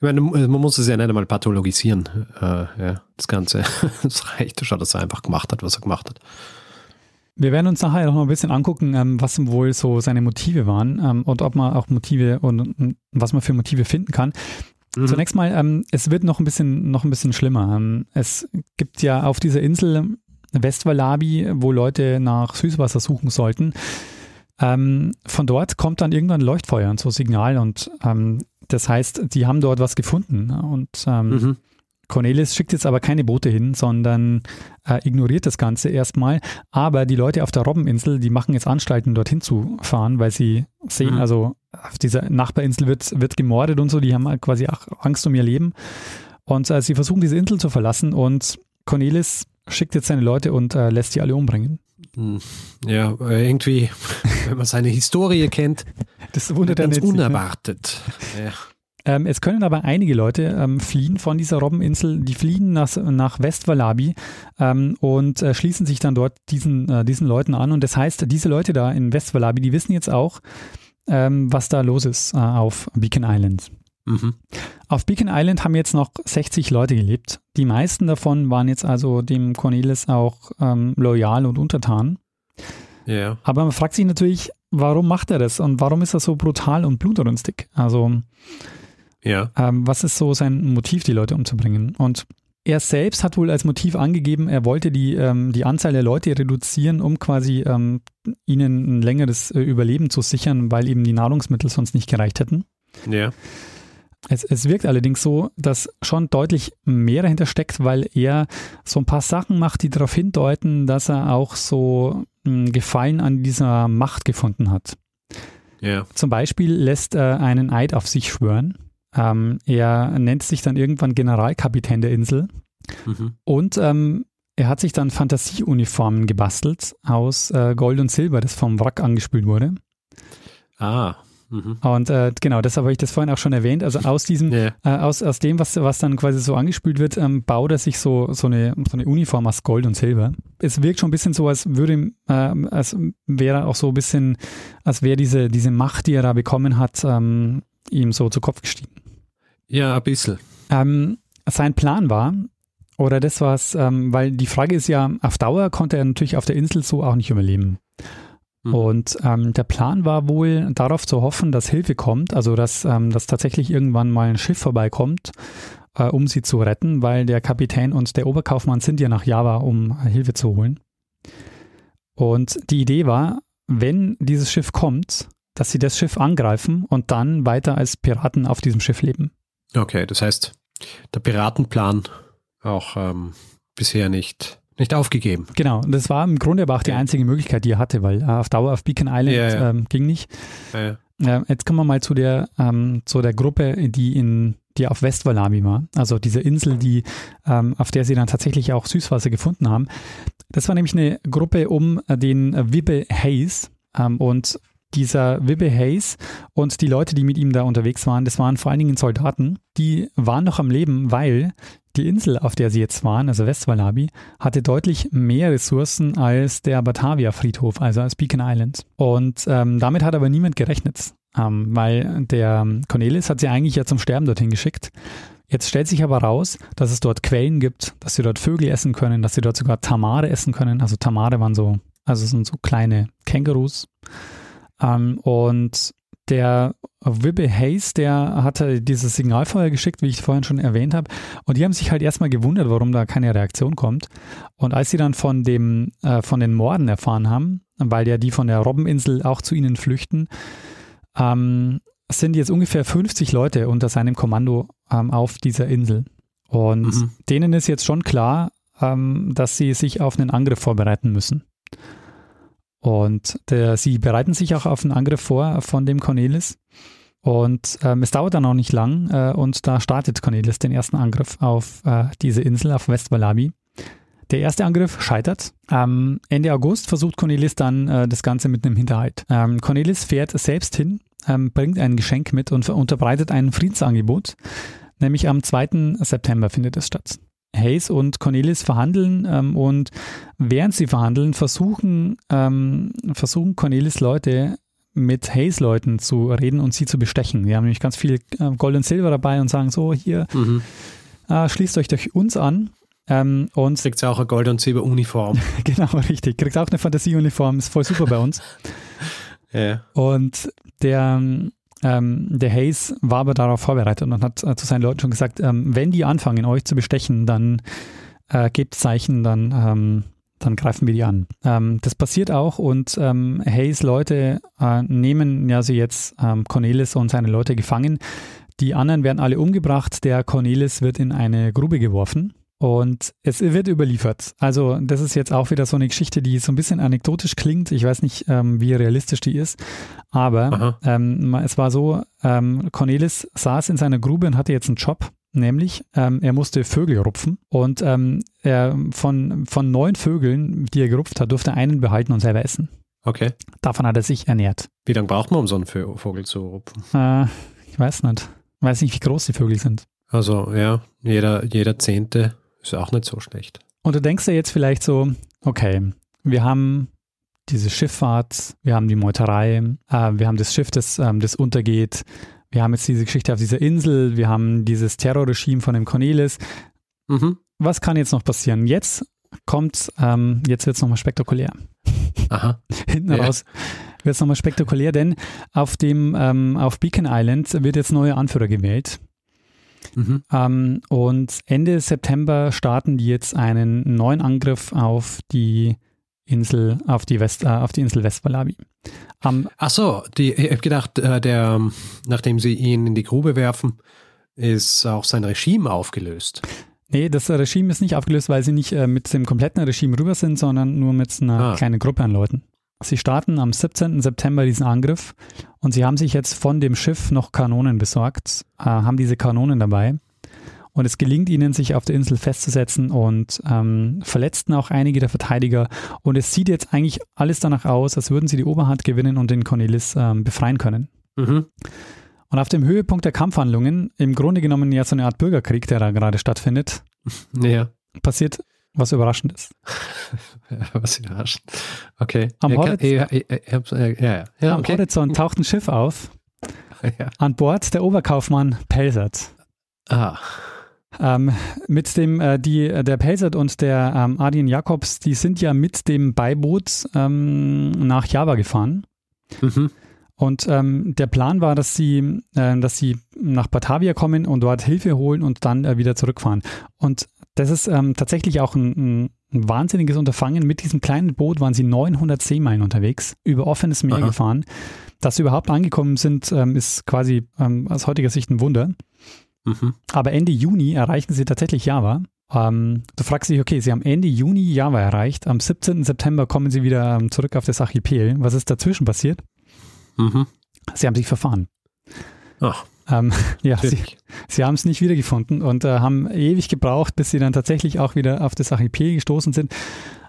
ich meine, man muss es ja nicht einmal pathologisieren, äh, ja, das Ganze. Es reicht schon, dass er einfach gemacht hat, was er gemacht hat. Wir werden uns nachher noch ein bisschen angucken, ähm, was wohl so seine Motive waren ähm, und ob man auch Motive und, was man für Motive finden kann. Mhm. Zunächst mal, ähm, es wird noch ein bisschen, noch ein bisschen schlimmer. Es gibt ja auf dieser Insel Westwalabi, wo Leute nach Süßwasser suchen sollten. Von dort kommt dann irgendwann ein Leuchtfeuer und so Signal und das heißt, die haben dort was gefunden. Ne? Und ähm, mhm. Cornelis schickt jetzt aber keine Boote hin, sondern äh, ignoriert das Ganze erstmal. Aber die Leute auf der Robbeninsel, die machen jetzt Anstalten, dorthin zu fahren, weil sie sehen, mhm. also auf dieser Nachbarinsel wird, wird gemordet und so, die haben halt quasi Angst um ihr Leben. Und äh, sie versuchen diese Insel zu verlassen und Cornelis schickt jetzt seine Leute und äh, lässt die alle umbringen. Hm. Ja, irgendwie, wenn man seine Historie kennt, das wundert ganz unerwartet. Ja. Ähm, es können aber einige Leute ähm, fliehen von dieser Robbeninsel. Die fliehen nach, nach Westwalabi ähm, und äh, schließen sich dann dort diesen, äh, diesen Leuten an. Und das heißt, diese Leute da in Westwalabi, die wissen jetzt auch, ähm, was da los ist äh, auf Beacon Island. Mhm. Auf Beacon Island haben jetzt noch 60 Leute gelebt. Die meisten davon waren jetzt also dem Cornelis auch ähm, loyal und untertan. Ja. Aber man fragt sich natürlich, warum macht er das und warum ist er so brutal und blutrünstig? Also ja. Ähm, was ist so sein Motiv, die Leute umzubringen? Und er selbst hat wohl als Motiv angegeben, er wollte die, ähm, die Anzahl der Leute reduzieren, um quasi ähm, ihnen ein längeres äh, Überleben zu sichern, weil eben die Nahrungsmittel sonst nicht gereicht hätten. Ja. Es, es wirkt allerdings so, dass schon deutlich mehr dahinter steckt, weil er so ein paar Sachen macht, die darauf hindeuten, dass er auch so Gefallen an dieser Macht gefunden hat. Ja. Zum Beispiel lässt er einen Eid auf sich schwören. Ähm, er nennt sich dann irgendwann Generalkapitän der Insel Mhm. und ähm, er hat sich dann Fantasieuniformen gebastelt aus äh, Gold und Silber, das vom Wrack angespült wurde. Ah. Mhm. Und äh, genau, deshalb habe ich das vorhin auch schon erwähnt. Also aus diesem, Ja. äh, aus, aus dem, was, was dann quasi so angespült wird, ähm, baut er sich so, so, eine, so eine Uniform aus Gold und Silber. Es wirkt schon ein bisschen so, als würde, ähm, als wäre auch so ein bisschen, als wäre diese, diese Macht, die er da bekommen hat, ähm, ihm so zu Kopf gestiegen. ja, ein bisschen. Ähm, sein Plan war, oder das war's, ähm, weil die Frage ist ja, auf Dauer konnte er natürlich auf der Insel so auch nicht überleben. Mhm. Und ähm, der Plan war wohl darauf zu hoffen, dass Hilfe kommt, also dass, ähm, dass tatsächlich irgendwann mal ein Schiff vorbeikommt, äh, um sie zu retten, weil der Kapitän und der Oberkaufmann sind ja nach Java, um Hilfe zu holen. Und die Idee war, wenn dieses Schiff kommt, dass sie das Schiff angreifen und dann weiter als Piraten auf diesem Schiff leben. Okay, das heißt, der Piratenplan auch ähm, bisher nicht, nicht aufgegeben. Genau, und das war im Grunde aber auch die Ja. einzige Möglichkeit, die er hatte, weil äh, auf Dauer auf Beacon Island Ja, ja. Ähm, ging nicht. Äh, Ja, jetzt kommen wir mal zu der, ähm, zu der Gruppe, die in die auf Westwalabi war, also diese Insel, die, ähm, auf der sie dann tatsächlich auch Süßwasser gefunden haben. Das war nämlich eine Gruppe um den Wibbe Hayes ähm, und dieser Wibbe Hayes und die Leute, die mit ihm da unterwegs waren, das waren vor allen Dingen Soldaten, die waren noch am Leben, weil die Insel, auf der sie jetzt waren, also Westwalabi, hatte deutlich mehr Ressourcen als der Batavia-Friedhof, also als Beacon Island. Und ähm, damit hat aber niemand gerechnet, ähm, weil der Cornelis hat sie eigentlich ja zum Sterben dorthin geschickt. Jetzt stellt sich aber raus, dass es dort Quellen gibt, dass sie dort Vögel essen können, dass sie dort sogar Tamare essen können. Also Tamare waren so, also sind so kleine Kängurus. Ähm, und der Wibbe Hayes, der hatte dieses Signalfeuer geschickt, wie ich vorhin schon erwähnt habe. Und die haben sich halt erstmal gewundert, warum da keine Reaktion kommt. Und als sie dann von dem, äh, von den Morden erfahren haben, weil ja die von der Robbeninsel auch zu ihnen flüchten, ähm, sind jetzt ungefähr 50 Leute unter seinem Kommando ähm, auf dieser Insel. Und Mhm. denen ist jetzt schon klar, ähm, dass sie sich auf einen Angriff vorbereiten müssen. Und der, sie bereiten sich auch auf einen Angriff vor von dem Cornelis. Und ähm, es dauert dann auch nicht lang äh, und da startet Cornelis den ersten Angriff auf äh, diese Insel, auf Westwalabi. Der erste Angriff scheitert. Ähm, Ende August versucht Cornelis dann äh, das Ganze mit einem Hinterhalt. Ähm, Cornelis fährt selbst hin, ähm, bringt ein Geschenk mit und unterbreitet ein Friedensangebot. Nämlich am 2. September findet es statt. Hayes und Cornelis verhandeln ähm, und während sie verhandeln, versuchen, ähm, versuchen Cornelis Leute mit Hayes-Leuten zu reden und sie zu bestechen. Die haben nämlich ganz viel äh, Gold und Silber dabei und sagen so, hier, Mhm. äh, schließt euch durch uns an. Ähm, und Kriegt auch eine Gold- und Silber-Uniform. genau, richtig. Kriegt auch eine Fantasieuniform, ist voll super bei uns. ja. Und der, ähm, der Hayes war aber darauf vorbereitet und hat äh, zu seinen Leuten schon gesagt, ähm, wenn die anfangen, euch zu bestechen, dann äh, gebt Zeichen, dann, ähm, dann greifen wir die an. Ähm, das passiert auch und ähm, Hayes Leute äh, nehmen sie jetzt ähm, Cornelis und seine Leute gefangen. Die anderen werden alle umgebracht. Der Cornelis wird in eine Grube geworfen. Und es wird überliefert. Also das ist jetzt auch wieder so eine Geschichte, die so ein bisschen anekdotisch klingt. Ich weiß nicht, ähm, wie realistisch die ist. Aber ähm, es war so, ähm, Cornelis saß in seiner Grube und hatte jetzt einen Job. Nämlich, ähm, er musste Vögel rupfen und ähm, er von, von neun Vögeln, die er gerupft hat, durfte er einen behalten und selber essen. Okay. Davon hat er sich ernährt. Wie lange braucht man, um so einen Vogel zu rupfen? Äh, ich weiß nicht. Ich weiß nicht, wie groß die Vögel sind. Also, ja, jeder, jeder Zehnte ist auch nicht so schlecht. Und du denkst dir jetzt vielleicht so, okay, wir haben diese Schifffahrt, wir haben die Meuterei, äh, wir haben das Schiff, das, ähm, das untergeht, wir haben jetzt diese Geschichte auf dieser Insel, wir haben dieses Terrorregime von dem Cornelis. Mhm. Was kann jetzt noch passieren? Jetzt kommt, ähm, jetzt wird es nochmal spektakulär. Aha. Hinten Ja. raus wird es nochmal spektakulär, denn auf dem, ähm, auf Beacon Island wird jetzt neuer Anführer gewählt. Mhm. Ähm, und Ende September starten die jetzt einen neuen Angriff auf die Insel, auf die, West, äh, auf die Insel Westwalabi. Am, Ach so, die, ich habe gedacht, äh, der, nachdem sie ihn in die Grube werfen, ist auch sein Regime aufgelöst. Nee, das Regime ist nicht aufgelöst, weil sie nicht äh, mit dem kompletten Regime rüber sind, sondern nur mit einer Ah. kleinen Gruppe an Leuten. Sie starten am 17. September diesen Angriff und sie haben sich jetzt von dem Schiff noch Kanonen besorgt, äh, haben diese Kanonen dabei und es gelingt ihnen, sich auf der Insel festzusetzen und ähm, verletzten auch einige der Verteidiger und es sieht jetzt eigentlich alles danach aus, als würden sie die Oberhand gewinnen und den Cornelis ähm, befreien können. Mhm. Und auf dem Höhepunkt der Kampfhandlungen, im Grunde genommen ja so eine Art Bürgerkrieg, der da gerade stattfindet, Ja. passiert was Überraschendes. ja, was überraschend. Okay. Am ja, Horizont- ja, ja, ja, ja, ja, ja, Am okay. Horizont taucht ein Schiff auf, an Bord der Oberkaufmann Pelsert. Ah, Ähm, mit dem, äh, die, der Pelsert und der ähm, Adrian Jacobs, die sind ja mit dem Beiboot ähm, nach Java gefahren. mhm. Und ähm, der Plan war, dass sie, äh, dass sie nach Batavia kommen und dort Hilfe holen und dann äh, wieder zurückfahren. Und das ist ähm, tatsächlich auch ein, ein, ein wahnsinniges Unterfangen. Mit diesem kleinen Boot waren sie 900 Seemeilen unterwegs, über offenes Meer Aha. gefahren. Dass sie überhaupt angekommen sind, ähm, ist quasi ähm, aus heutiger Sicht ein Wunder. Mhm. Aber Ende Juni erreichen sie tatsächlich Java. Ähm, du fragst dich, okay, sie haben Ende Juni Java erreicht. Am 17. September kommen sie wieder ähm, zurück auf das Archipel. Was ist dazwischen passiert? Mhm. Sie haben sich verfahren. Ach, Ähm, ja, sie, natürlich. sie haben es nicht wiedergefunden und äh, haben ewig gebraucht, bis sie dann tatsächlich auch wieder auf das Archipel gestoßen sind.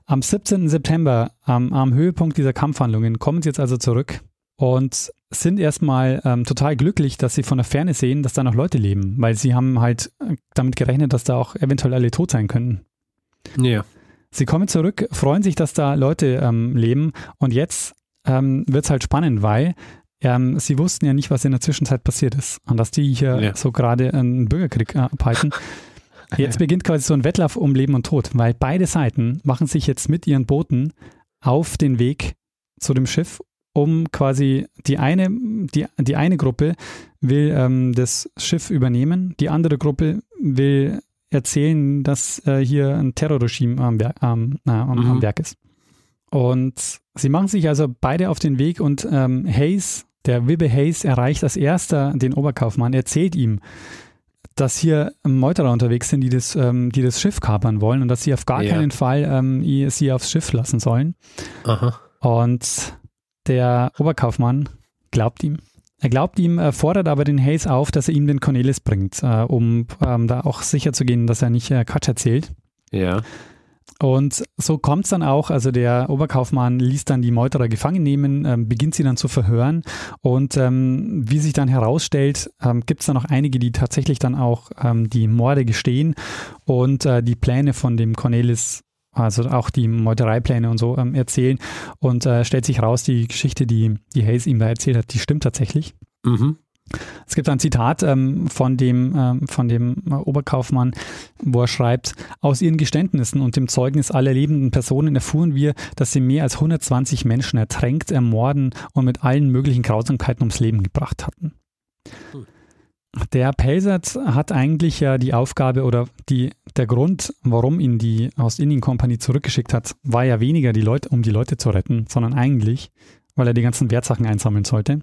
Am 17. September, ähm, am Höhepunkt dieser Kampfhandlungen, kommen sie jetzt also zurück und sind erstmal ähm, total glücklich, dass sie von der Ferne sehen, dass da noch Leute leben, weil sie haben halt äh, damit gerechnet, dass da auch eventuell alle tot sein könnten. Ja. Sie kommen zurück, freuen sich, dass da Leute ähm, leben und jetzt ähm, wird es halt spannend, weil ähm, sie wussten ja nicht, was in der Zwischenzeit passiert ist und dass die hier Ja. so gerade einen Bürgerkrieg äh, abhalten. Jetzt beginnt quasi so ein Wettlauf um Leben und Tod, weil beide Seiten machen sich jetzt mit ihren Booten auf den Weg zu dem Schiff, um quasi die eine, die, die eine Gruppe will ähm, das Schiff übernehmen, die andere Gruppe will erzählen, dass äh, hier ein Terrorregime am, Werk, ähm, äh, am, am Mhm. Werk ist. Und sie machen sich also beide auf den Weg und ähm, Hayes, der Wibbe Hayes, erreicht als erster den Oberkaufmann, erzählt ihm, dass hier Meuterer unterwegs sind, die das, ähm, die das Schiff kapern wollen und dass sie auf gar Ja. keinen Fall ähm, sie aufs Schiff lassen sollen. Aha. Und der Oberkaufmann glaubt ihm. Er glaubt ihm, er fordert aber den Hayes auf, dass er ihm den Cornelis bringt, äh, um ähm, da auch sicher zu gehen, dass er nicht äh, Quatsch erzählt. Ja. Und so kommt es dann auch, also der Oberkaufmann ließ dann die Meuterer gefangen nehmen, ähm, beginnt sie dann zu verhören und ähm, wie sich dann herausstellt, ähm, gibt es dann noch einige, die tatsächlich dann auch ähm, die Morde gestehen und äh, die Pläne von dem Cornelis, also auch die Meutereipläne und so ähm, erzählen und äh, stellt sich raus, die Geschichte, die, die Hayes ihm da erzählt hat, die stimmt tatsächlich. Mhm. Es gibt ein Zitat ähm, von dem, ähm, von dem Oberkaufmann, wo er schreibt, aus ihren Geständnissen und dem Zeugnis aller lebenden Personen erfuhren wir, dass sie mehr als 120 Menschen ertränkt, ermorden und mit allen möglichen Grausamkeiten ums Leben gebracht hatten. Der Pelsert hat eigentlich ja die Aufgabe oder die, der Grund, warum ihn die Ostindien-Kompanie zurückgeschickt hat, war ja weniger die Leute, um die Leute zu retten, sondern eigentlich, weil er die ganzen Wertsachen einsammeln sollte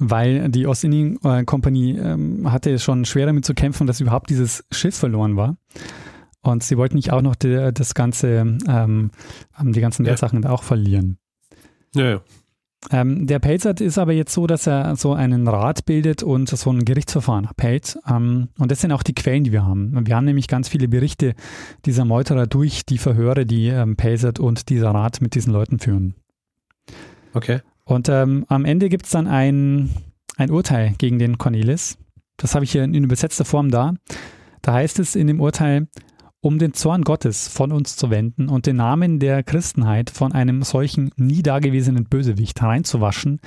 weil die Ostindien-Kompanie ähm, hatte schon schwer damit zu kämpfen, dass überhaupt dieses Schiff verloren war. Und sie wollten nicht auch noch die, das ganze, ähm, die ganzen Ja. Wertsachen da auch verlieren. Ja, ja. Ähm, der Pelzert ist aber jetzt so, dass er so einen Rat bildet und so ein Gerichtsverfahren abhält. Ähm, und das sind auch die Quellen, die wir haben. Wir haben nämlich ganz viele Berichte dieser Meuterer durch die Verhöre, die ähm, Pelzert und dieser Rat mit diesen Leuten führen. Okay. Und ähm, am Ende gibt es dann ein, ein Urteil gegen den Cornelis. Das habe ich hier in übersetzter Form da. Da heißt es in dem Urteil, um den Zorn Gottes von uns zu wenden und den Namen der Christenheit von einem solchen nie dagewesenen Bösewicht reinzuwaschen,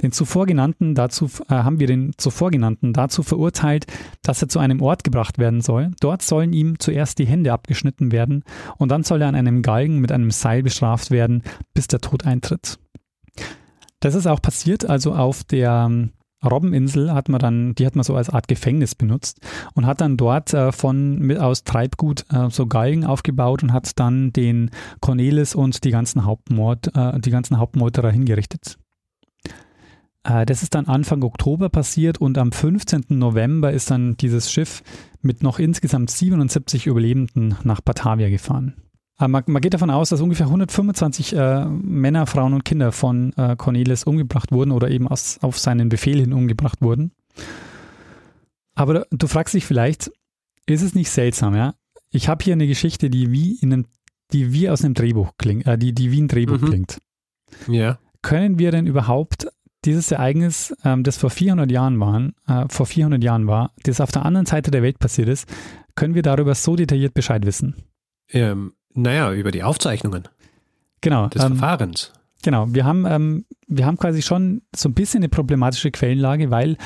den zuvor genannten dazu äh, haben wir den zuvor genannten dazu verurteilt, dass er zu einem Ort gebracht werden soll. Dort sollen ihm zuerst die Hände abgeschnitten werden und dann soll er an einem Galgen mit einem Seil bestraft werden, bis der Tod eintritt. Das ist auch passiert, also auf der ähm, Robbeninsel hat man dann, die hat man so als Art Gefängnis benutzt und hat dann dort äh, von mit aus Treibgut äh, so Galgen aufgebaut und hat dann den Cornelis und die ganzen Hauptmord, äh, die ganzen Hauptmeuterer hingerichtet. Äh, das ist dann Anfang Oktober passiert und am 15. November ist dann dieses Schiff mit noch insgesamt 77 Überlebenden nach Batavia gefahren. Äh, man, man, geht davon aus, dass ungefähr 125 äh, Männer, Frauen und Kinder von äh, Cornelis umgebracht wurden oder eben aus, auf seinen Befehl hin umgebracht wurden. Aber du fragst dich vielleicht, ist es nicht seltsam, ja? Ich habe hier eine Geschichte, die wie in einem, die wie aus einem Drehbuch klingt, äh, die, die wie ein Drehbuch mhm. klingt. Ja. Können wir denn überhaupt dieses Ereignis, ähm, das vor 400 Jahren waren, äh, vor 400 Jahren war, das auf der anderen Seite der Welt passiert ist, können wir darüber so detailliert Bescheid wissen? Ähm, naja, über die Aufzeichnungen. Genau. Des ähm, Verfahrens. Genau, wir haben, ähm, wir haben quasi schon so ein bisschen eine problematische Quellenlage, weil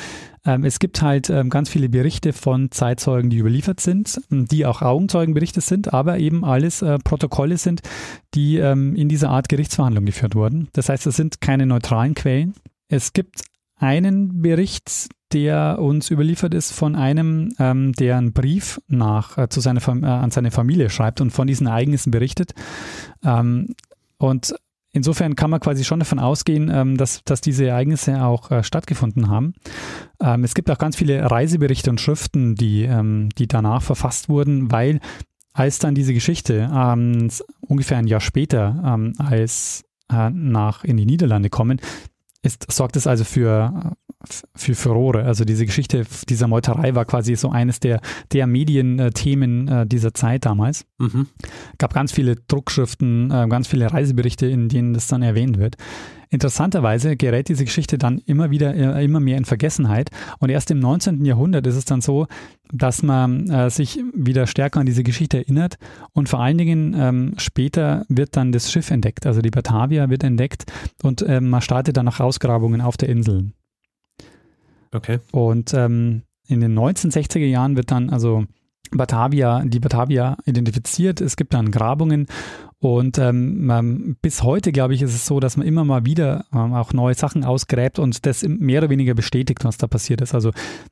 ähm, es gibt halt ähm, ganz viele Berichte von Zeitzeugen, die überliefert sind, die auch Augenzeugenberichte sind, aber eben alles äh, Protokolle sind, die ähm, in dieser Art Gerichtsverhandlung geführt wurden. Das heißt, es sind keine neutralen Quellen. Es gibt einen Bericht, der uns überliefert ist von einem, ähm, der einen Brief nach, äh, zu seiner, äh, an seine Familie schreibt und von diesen Ereignissen berichtet. Ähm, und insofern kann man quasi schon davon ausgehen, ähm, dass, dass diese Ereignisse auch äh, stattgefunden haben. Ähm, es gibt auch ganz viele Reiseberichte und Schriften, die, ähm, die danach verfasst wurden, weil als dann diese Geschichte ähm, ungefähr ein Jahr später als äh, nach in die Niederlande kommen, ist, sorgt es also für, für Furore. Also diese Geschichte dieser Meuterei war quasi so eines der, der Medienthemen äh, dieser Zeit damals. Mhm. Gab ganz viele Druckschriften, äh, ganz viele Reiseberichte, in denen das dann erwähnt wird. Interessanterweise gerät diese Geschichte dann immer wieder, äh, immer mehr in Vergessenheit. Und erst im 19. Jahrhundert ist es dann so, dass man äh, sich wieder stärker an diese Geschichte erinnert. Und vor allen Dingen ähm, später wird dann das Schiff entdeckt. Also die Batavia wird entdeckt und äh, man startet dann auch Ausgrabungen auf der Insel. Okay. Und ähm, in den 1960er Jahren wird dann also Batavia, die Batavia identifiziert. Es gibt dann Grabungen und ähm, bis heute, glaube ich, ist es so, dass man immer mal wieder ähm, auch neue Sachen ausgräbt und das mehr oder weniger bestätigt, was da passiert ist. Also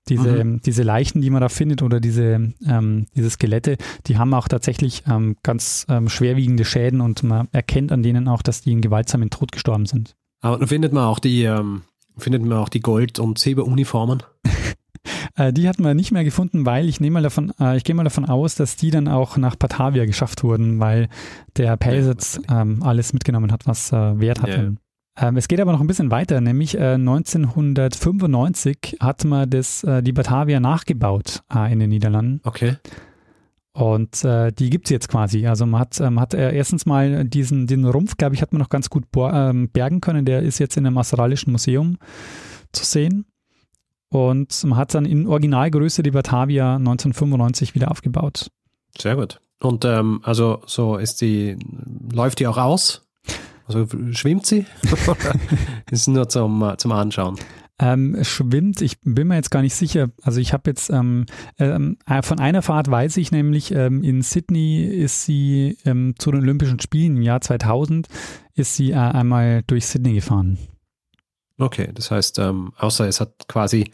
diese, mhm. diese Leichen, die man da findet oder diese, ähm, diese Skelette, die haben auch tatsächlich ähm, ganz ähm, schwerwiegende Schäden und man erkennt an denen auch, dass die in gewaltsamen Tod gestorben sind. Aber dann findet man auch die, ähm, findet man auch die Gold- und Silberuniformen. Äh, die hat man nicht mehr gefunden, weil ich nehme mal davon, äh, ich gehe mal davon aus, dass die dann auch nach Batavia geschafft wurden, weil der Pelsetz ähm, alles mitgenommen hat, was äh, Wert hatte. Ja. Ähm, es geht aber noch ein bisschen weiter, nämlich äh, 1995 hat man das, äh, die Batavia nachgebaut äh, in den Niederlanden. Okay. Und äh, die gibt es jetzt quasi. Also man hat, man hat äh, erstens mal diesen, den Rumpf, glaube ich, hat man noch ganz gut ähm, bergen können. Der ist jetzt in einem australischen Museum zu sehen. Und man hat dann in Originalgröße die Batavia 1995 wieder aufgebaut. Sehr gut. Und ähm, also so ist die, läuft die auch aus? Also schwimmt sie? ist nur zum, zum Anschauen. Ähm, schwimmt, ich bin mir jetzt gar nicht sicher. Also ich habe jetzt ähm, ähm, äh, von einer Fahrt weiß ich nämlich, ähm, in Sydney ist sie ähm, zu den Olympischen Spielen im Jahr 2000 ist sie äh, einmal durch Sydney gefahren. Okay, das heißt, ähm, außer es hat quasi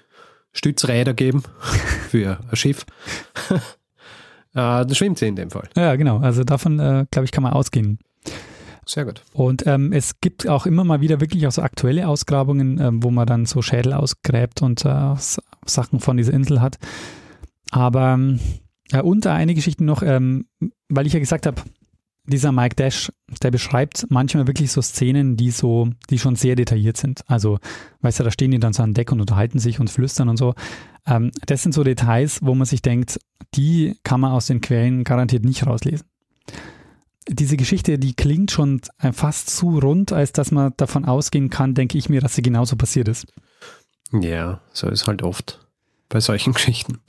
Stützräder geben für ein Schiff. äh, das schwimmt sie in dem Fall. Ja, genau. Also davon, äh, glaube ich, kann man ausgehen. Sehr gut. Und ähm, es gibt auch immer mal wieder wirklich auch so aktuelle Ausgrabungen, ähm, wo man dann so Schädel ausgräbt und äh, Sachen von dieser Insel hat. Aber äh, und eine Geschichte noch, ähm, weil ich ja gesagt habe, dieser Mike Dash, der beschreibt manchmal wirklich so Szenen, die so, die schon sehr detailliert sind. Also, weißt du, da stehen die dann so an Deck und unterhalten sich und flüstern und so. Ähm, das sind so Details, wo man sich denkt, die kann man aus den Quellen garantiert nicht rauslesen. Diese Geschichte, die klingt schon fast zu rund, als dass man davon ausgehen kann, denke ich mir, dass sie genauso passiert ist. Ja, so ist halt oft bei solchen Geschichten.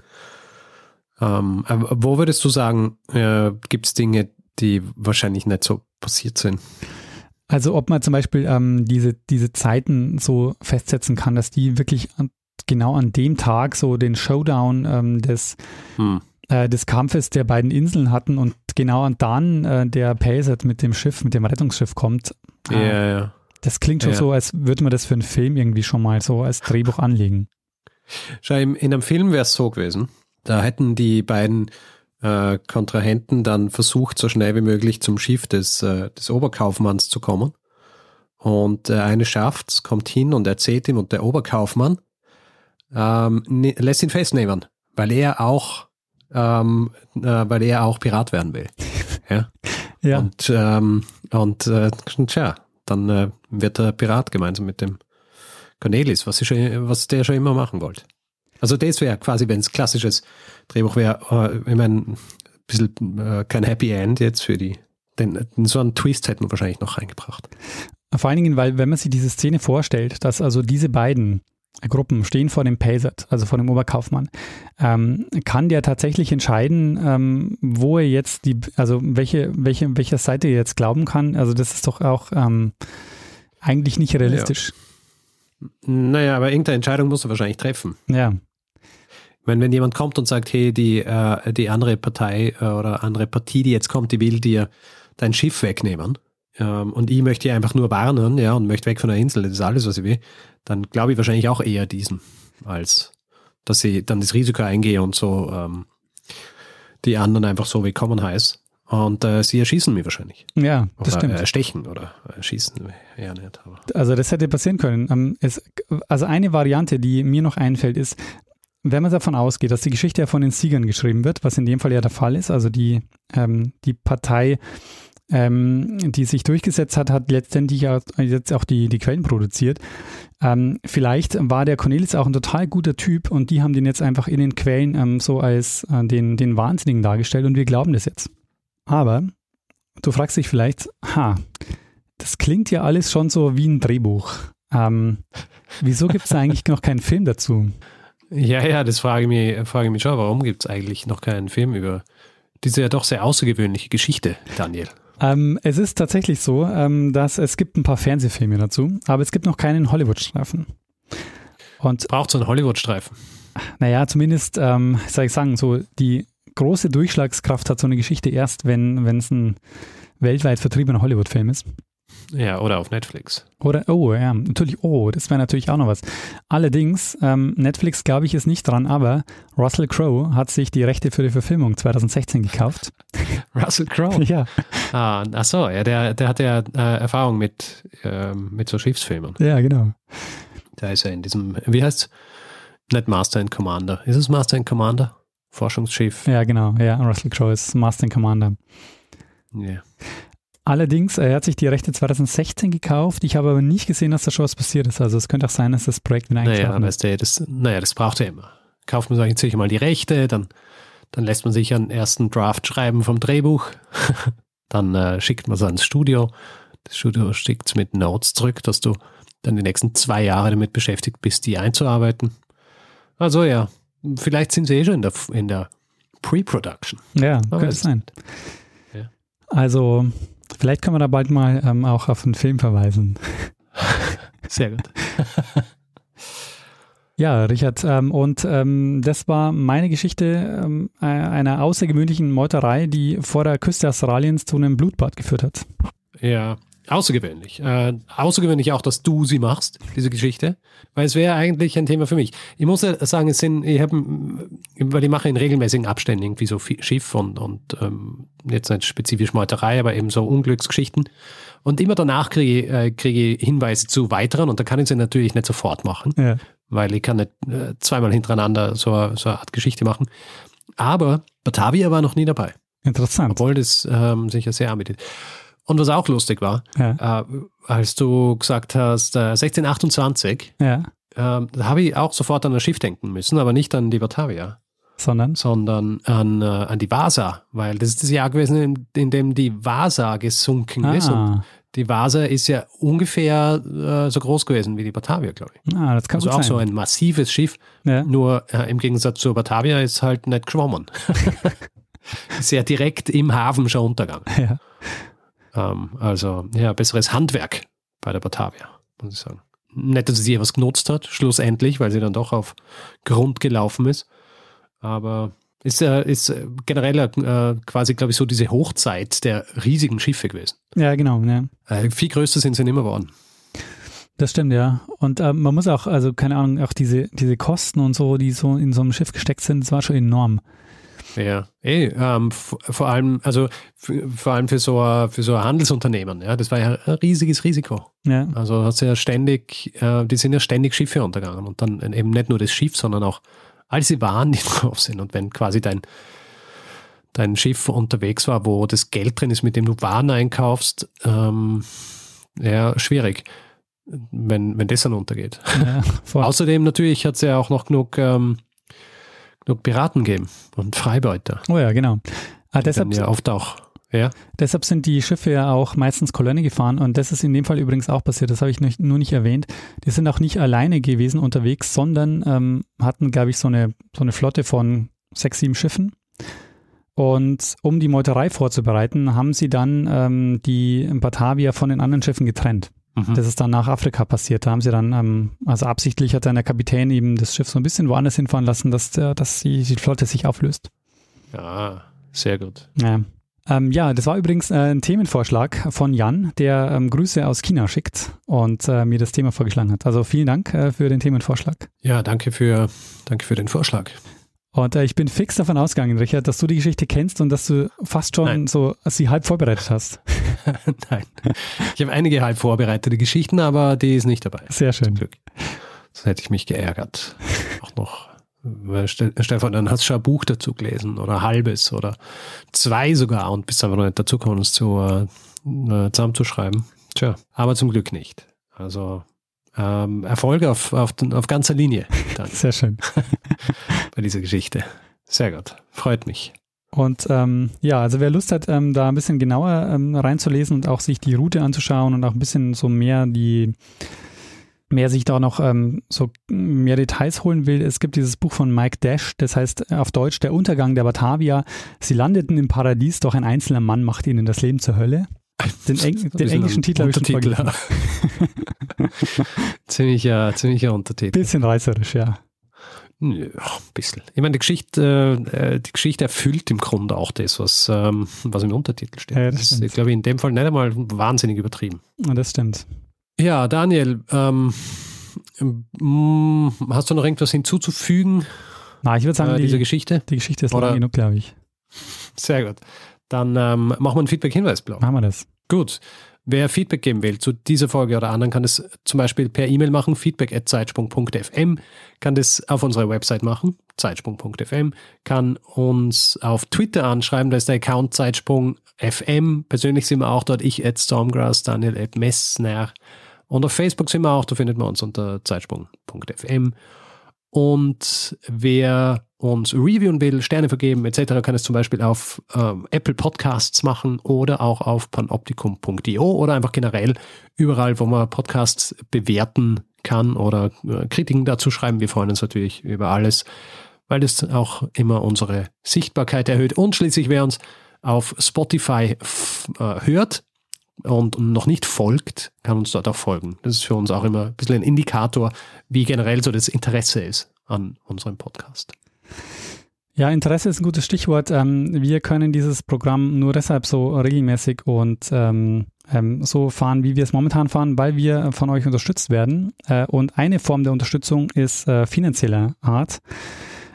Ähm, wo würdest du sagen, äh, gibt es Dinge, die wahrscheinlich nicht so passiert sind. Also ob man zum Beispiel ähm, diese, diese Zeiten so festsetzen kann, dass die wirklich an, genau an dem Tag so den Showdown ähm, des, hm. Äh, des Kampfes der beiden Inseln hatten und genau an dann äh, der Pacet mit dem Schiff, mit dem Rettungsschiff kommt. Äh, ja, ja. Das klingt schon ja. so, als würde man das für einen Film irgendwie schon mal so als Drehbuch anlegen. Schau, in einem Film wäre es so gewesen. Da hätten die beiden äh, Kontrahenten dann versucht, so schnell wie möglich zum Schiff des, äh, des Oberkaufmanns zu kommen. Und äh, eine schafft, kommt hin und erzählt ihm und der Oberkaufmann ähm, ne, lässt ihn festnehmen, weil er auch, ähm, äh, weil er auch Pirat werden will. Ja. Ja. Und, ähm, und äh, tja, dann äh, wird er Pirat gemeinsam mit dem Cornelis, was, schon, was der schon immer machen wollte. Also das wäre quasi, wenn es klassisches Drehbuch wäre, äh, ich meine, ein bisschen äh, kein Happy End jetzt für die, denn so einen Twist hätten wir wahrscheinlich noch reingebracht. Vor allen Dingen, weil wenn man sich diese Szene vorstellt, dass also diese beiden Gruppen stehen vor dem Payset, also vor dem Oberkaufmann, ähm, kann der tatsächlich entscheiden, ähm, wo er jetzt die, also welche, welche, welcher Seite er jetzt glauben kann. Also das ist doch auch ähm, eigentlich nicht realistisch. Naja, aber irgendeine Entscheidung musst du wahrscheinlich treffen. Ja. Meine, wenn jemand kommt und sagt, hey, die, äh, die andere Partei äh, oder andere Partie, die jetzt kommt, die will dir dein Schiff wegnehmen ähm, und ich möchte hier einfach nur warnen, ja, und möchte weg von der Insel, das ist alles, was ich will, dann glaube ich wahrscheinlich auch eher diesen, als dass ich dann das Risiko eingehe und so ähm, die anderen einfach so willkommen heiß. Und äh, sie erschießen mich wahrscheinlich. Ja, das oder, stimmt. Äh, stechen oder erschießen, eher nicht. Aber. Also das hätte passieren können. Ähm, es, also eine Variante, die mir noch einfällt, ist, wenn man davon ausgeht, dass die Geschichte ja von den Siegern geschrieben wird, was in dem Fall ja der Fall ist, also die, ähm, die Partei, ähm, die sich durchgesetzt hat, hat letztendlich jetzt auch die, die Quellen produziert. Ähm, vielleicht war der Cornelis auch ein total guter Typ und die haben den jetzt einfach in den Quellen ähm, so als äh, den, den Wahnsinnigen dargestellt und wir glauben das jetzt. Aber du fragst dich vielleicht, ha, das klingt ja alles schon so wie ein Drehbuch. Ähm, wieso gibt es eigentlich noch keinen Film dazu? Ja, ja, das frage ich mich, frage ich mich schon. Warum gibt es eigentlich noch keinen Film über diese ja doch sehr außergewöhnliche Geschichte, Daniel? Ähm, es ist tatsächlich so, ähm, dass es gibt ein paar Fernsehfilme dazu, aber es gibt noch keinen Hollywood-Streifen. Und Braucht so einen Hollywood-Streifen? naja, zumindest, ähm, soll ich sagen, so die große Durchschlagskraft hat so eine Geschichte erst, wenn es ein weltweit vertriebener Hollywood-Film ist. Ja, oder auf Netflix. Oder, oh ja, natürlich, oh, das wäre natürlich auch noch was. Allerdings, ähm, Netflix, glaube ich, ist nicht dran, aber Russell Crowe hat sich die Rechte für die Verfilmung 2016 gekauft. Russell Crowe? ja, Ah, ach so, ja, der, der hat ja äh, Erfahrung mit, ähm, mit so Schiffsfilmen. ja, genau. Da ist er in diesem, wie heißt's? Nicht Master and Commander. Ist es Master and Commander? Forschungsschiff. Ja, genau. Ja, Russell Crowe ist Master and Commander. Ja. Allerdings, er hat sich die Rechte 2016 gekauft. Ich habe aber nicht gesehen, dass da schon was passiert ist. Also es könnte auch sein, dass das Projekt wieder Naja, eingeschlafen ist. weißt du, das, naja, das braucht er immer. Kauft man sich mal die Rechte, dann, dann lässt man sich einen ersten Draft schreiben vom Drehbuch. dann äh, schickt man es ans Studio. Das Studio schickt es mit Notes zurück, dass du dann die nächsten zwei Jahre damit beschäftigt bist, die einzuarbeiten. Also ja, vielleicht sind sie eh schon in der, in der Pre-Production. Ja, Man könnte sein. Ja. Also, vielleicht können wir da bald mal ähm, auch auf einen Film verweisen. Sehr gut. Ja, Richard, ähm, und ähm, das war meine Geschichte ähm, äh, einer außergewöhnlichen Meuterei, die vor der Küste Australiens zu einem Blutbad geführt hat. Ja, außergewöhnlich. Äh, außergewöhnlich auch, dass du sie machst, diese Geschichte, weil es wäre eigentlich ein Thema für mich. Ich muss ja sagen, es sind, ich habe, weil ich mache in regelmäßigen Abständen irgendwie so Schiff und, und ähm, jetzt nicht spezifisch Meuterei, aber eben so Unglücksgeschichten. Und immer danach kriege ich, äh, kriege ich Hinweise zu weiteren und da kann ich sie natürlich nicht sofort machen, Ja. weil ich kann nicht äh, zweimal hintereinander so, so eine Art Geschichte machen. Aber Batavia war noch nie dabei. Interessant. Obwohl das ähm, sicher sehr anbietet. Und was auch lustig war, Ja. äh, als du gesagt hast, äh, 1628, ja. äh, da habe ich auch sofort an das Schiff denken müssen, aber nicht an die Batavia, Sondern? sondern an, äh, an die Vasa, weil das ist das Jahr gewesen, in, in dem die Vasa gesunken ist. Und Ah, die Vasa ist ja ungefähr äh, so groß gewesen wie die Batavia, glaube ich. ah, das kann Also auch sein. so ein massives Schiff, ja. nur äh, im Gegensatz zur Batavia ist halt nicht geschwommen. ist ja direkt im Hafen schon untergegangen. ja. Ähm, also, ja, besseres Handwerk bei der Batavia, muss ich sagen. Nicht, dass sie ihr was genutzt hat, schlussendlich, weil sie dann doch auf Grund gelaufen ist. Aber ist, äh, ist äh, generell äh, quasi, glaube ich, so diese Hochzeit der riesigen Schiffe gewesen. ja, genau. Ja. Äh, viel größer sind sie nicht mehr geworden. Das stimmt, ja. Und ähm, man muss auch, also keine Ahnung, auch diese, diese Kosten und so, die so in so einem Schiff gesteckt sind, das war schon enorm. Ja, eh, ähm, vor allem, also vor allem für so, ein, für so ein Handelsunternehmen, ja, das war ja ein riesiges Risiko. Ja. Also hast ja ständig, äh, die sind ja ständig Schiffe untergegangen und dann eben nicht nur das Schiff, sondern auch all diese Waren, die drauf sind. Und wenn quasi dein, dein Schiff unterwegs war, wo das Geld drin ist, mit dem du Waren einkaufst, ähm, ja, schwierig, wenn, wenn das dann untergeht. Ja, Außerdem natürlich hat es ja auch noch genug, ähm, genug Piraten gegeben und Freibeuter. Oh ja, genau. Ah, deshalb, ja oft auch. Ja. Deshalb sind die Schiffe ja auch meistens Kolonne gefahren und das ist in dem Fall übrigens auch passiert, das habe ich nur nicht erwähnt. Die sind auch nicht alleine gewesen unterwegs, sondern ähm, hatten, glaube ich, so eine, so eine Flotte von sechs, sieben Schiffen und um die Meuterei vorzubereiten, haben sie dann ähm, die Batavia von den anderen Schiffen getrennt. Mhm. Das ist dann nach Afrika passiert. Da haben sie dann, ähm, also absichtlich hat dann der Kapitän eben das Schiff so ein bisschen woanders hinfahren lassen, dass, der, dass die, die Flotte sich auflöst. Ja, sehr gut. Ja. Ähm, ja, das war übrigens äh, ein Themenvorschlag von Jan, der ähm, Grüße aus China schickt und äh, mir das Thema vorgeschlagen hat. Also vielen Dank äh, für den Themenvorschlag. Ja, danke für, danke für den Vorschlag. Und äh, ich bin fix davon ausgegangen, Richard, dass du die Geschichte kennst und dass du fast schon Nein. so sie halb vorbereitet hast. Nein. Ich habe einige halb vorbereitete Geschichten, aber die ist nicht dabei. Sehr schön. Glück. Sonst hätte ich mich geärgert. Auch noch. Stefan, dann hast du schon ein Buch dazu gelesen oder ein halbes oder zwei sogar und bist einfach noch nicht dazu gekommen, es zu, äh, zusammenzuschreiben. Tja, aber zum Glück nicht. Also ähm, Erfolge auf, auf, auf ganzer Linie. Dann. Sehr schön. Bei dieser Geschichte. Sehr gut. Freut mich. Und ähm, ja, also wer Lust hat, ähm, da ein bisschen genauer ähm, reinzulesen und auch sich die Route anzuschauen und auch ein bisschen so mehr die mehr sich da noch ähm, so mehr Details holen will, es gibt dieses Buch von Mike Dash, das heißt auf Deutsch Der Untergang der Batavia. Sie landeten im Paradies, doch ein einzelner Mann macht ihnen das Leben zur Hölle. Den, Eng den englischen Titel habe ich schon vergessen. ziemlicher, ziemlicher Untertitel. Bisschen reißerisch, ja. Ja, ein bisschen. Ich meine, die Geschichte, äh, die Geschichte erfüllt im Grunde auch das, was, ähm, was im Untertitel steht. Ja, das, das ist, glaube ich, in dem Fall nicht einmal wahnsinnig übertrieben. Ja, das stimmt. Ja, Daniel, ähm, hast du noch irgendwas hinzuzufügen? Na, ich würde sagen, äh, diese die, Geschichte? Die Geschichte ist lang genug, glaube ich. Sehr gut. Dann ähm, machen wir einen Feedback-Hinweisblock. Machen wir das. Gut. Wer Feedback geben will zu dieser Folge oder anderen, kann das zum Beispiel per E-Mail machen, feedback.zeitsprung.fm, kann das auf unserer Website machen, zeitsprung.fm, kann uns auf Twitter anschreiben, da ist der Account zeitsprung.fm. Persönlich sind wir auch dort, ich at Stormgrass, Daniel at Messner. Und auf Facebook sind wir auch, da findet man uns unter zeitsprung.fm. Und wer uns reviewen will, Sterne vergeben etc., kann es zum Beispiel auf ähm, Apple Podcasts machen oder auch auf panoptikum.io oder einfach generell überall, wo man Podcasts bewerten kann oder äh, Kritiken dazu schreiben. Wir freuen uns natürlich über alles, weil das auch immer unsere Sichtbarkeit erhöht. Und schließlich, wer uns auf Spotify äh, hört, und noch nicht folgt, kann uns dort auch folgen. Das ist für uns auch immer ein bisschen ein Indikator, wie generell so das Interesse ist an unserem Podcast. Ja, Interesse ist ein gutes Stichwort. Ähm, wir können dieses Programm nur deshalb so regelmäßig und ähm, ähm, so fahren, wie wir es momentan fahren, weil wir von euch unterstützt werden. Äh, und eine Form der Unterstützung ist äh, finanzieller Art.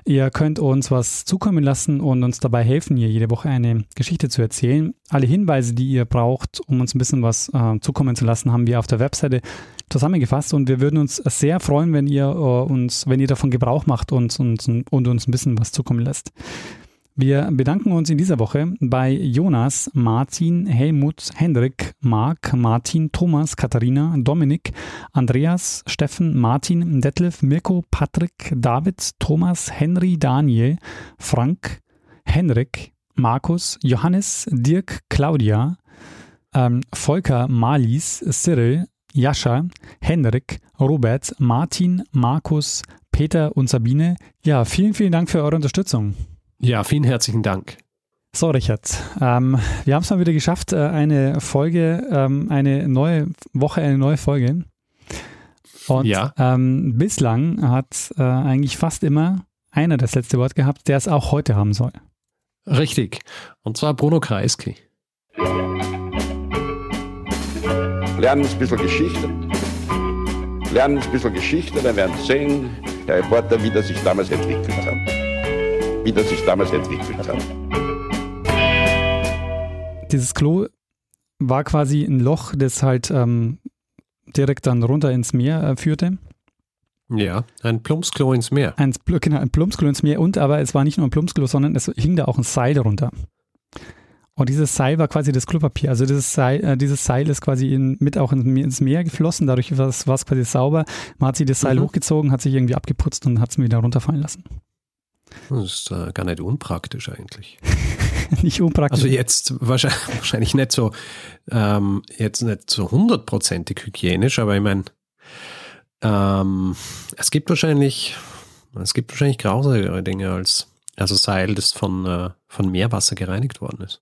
Ihr könnt uns was zukommen lassen und uns dabei helfen, hier jede Woche eine Geschichte zu erzählen. Alle Hinweise, die ihr braucht, um uns ein bisschen was äh, zukommen zu lassen, haben wir auf der Webseite zusammengefasst und wir würden uns sehr freuen, wenn ihr äh, uns, wenn ihr davon Gebrauch macht und, und, und uns ein bisschen was zukommen lässt. Wir bedanken uns in dieser Woche bei Jonas, Martin, Helmut, Hendrik, Marc, Martin, Thomas, Katharina, Dominik, Andreas, Steffen, Martin, Detlef, Mirko, Patrick, David, Thomas, Henry, Daniel, Frank, Henrik, Markus, Johannes, Dirk, Claudia, ähm, Volker, Malis, Cyril, Jascha, Henrik, Robert, Martin, Markus, Peter und Sabine. Ja, vielen, vielen Dank für eure Unterstützung. Ja, vielen herzlichen Dank. So, Richard, ähm, wir haben es mal wieder geschafft, äh, eine Folge, ähm, eine neue Woche, eine neue Folge. Und ja. ähm, bislang hat äh, eigentlich fast immer einer das letzte Wort gehabt, der es auch heute haben soll. Richtig. Und zwar Bruno Kreisky. Lernen ein bisschen Geschichte. Lernen ein bisschen Geschichte, dann werden Sie sehen, der Reporter, wie das sich damals entwickelt hat. Wie das sich damals entwickelt hat. Dieses Klo war quasi ein Loch, das halt ähm, direkt dann runter ins Meer äh, führte. Ja, ein Plumpsklo ins Meer. Ein, genau, ein Plumpsklo ins Meer und aber es war nicht nur ein Plumpsklo, sondern es hing da auch ein Seil runter. Und dieses Seil war quasi das Klopapier. Also dieses Seil, äh, dieses Seil ist quasi in, mit auch ins Meer geflossen, dadurch war es, quasi sauber. Man hat sich das Seil mhm. hochgezogen, hat sich irgendwie abgeputzt und hat es wieder runterfallen lassen. Das ist äh, gar nicht unpraktisch eigentlich. nicht unpraktisch. Also jetzt wahrscheinlich, wahrscheinlich nicht so, ähm, jetzt nicht so hundertprozentig hygienisch, aber ich meine, ähm, es gibt wahrscheinlich, es gibt wahrscheinlich grausigere Dinge als also Seil, das von, äh, von Meerwasser gereinigt worden ist.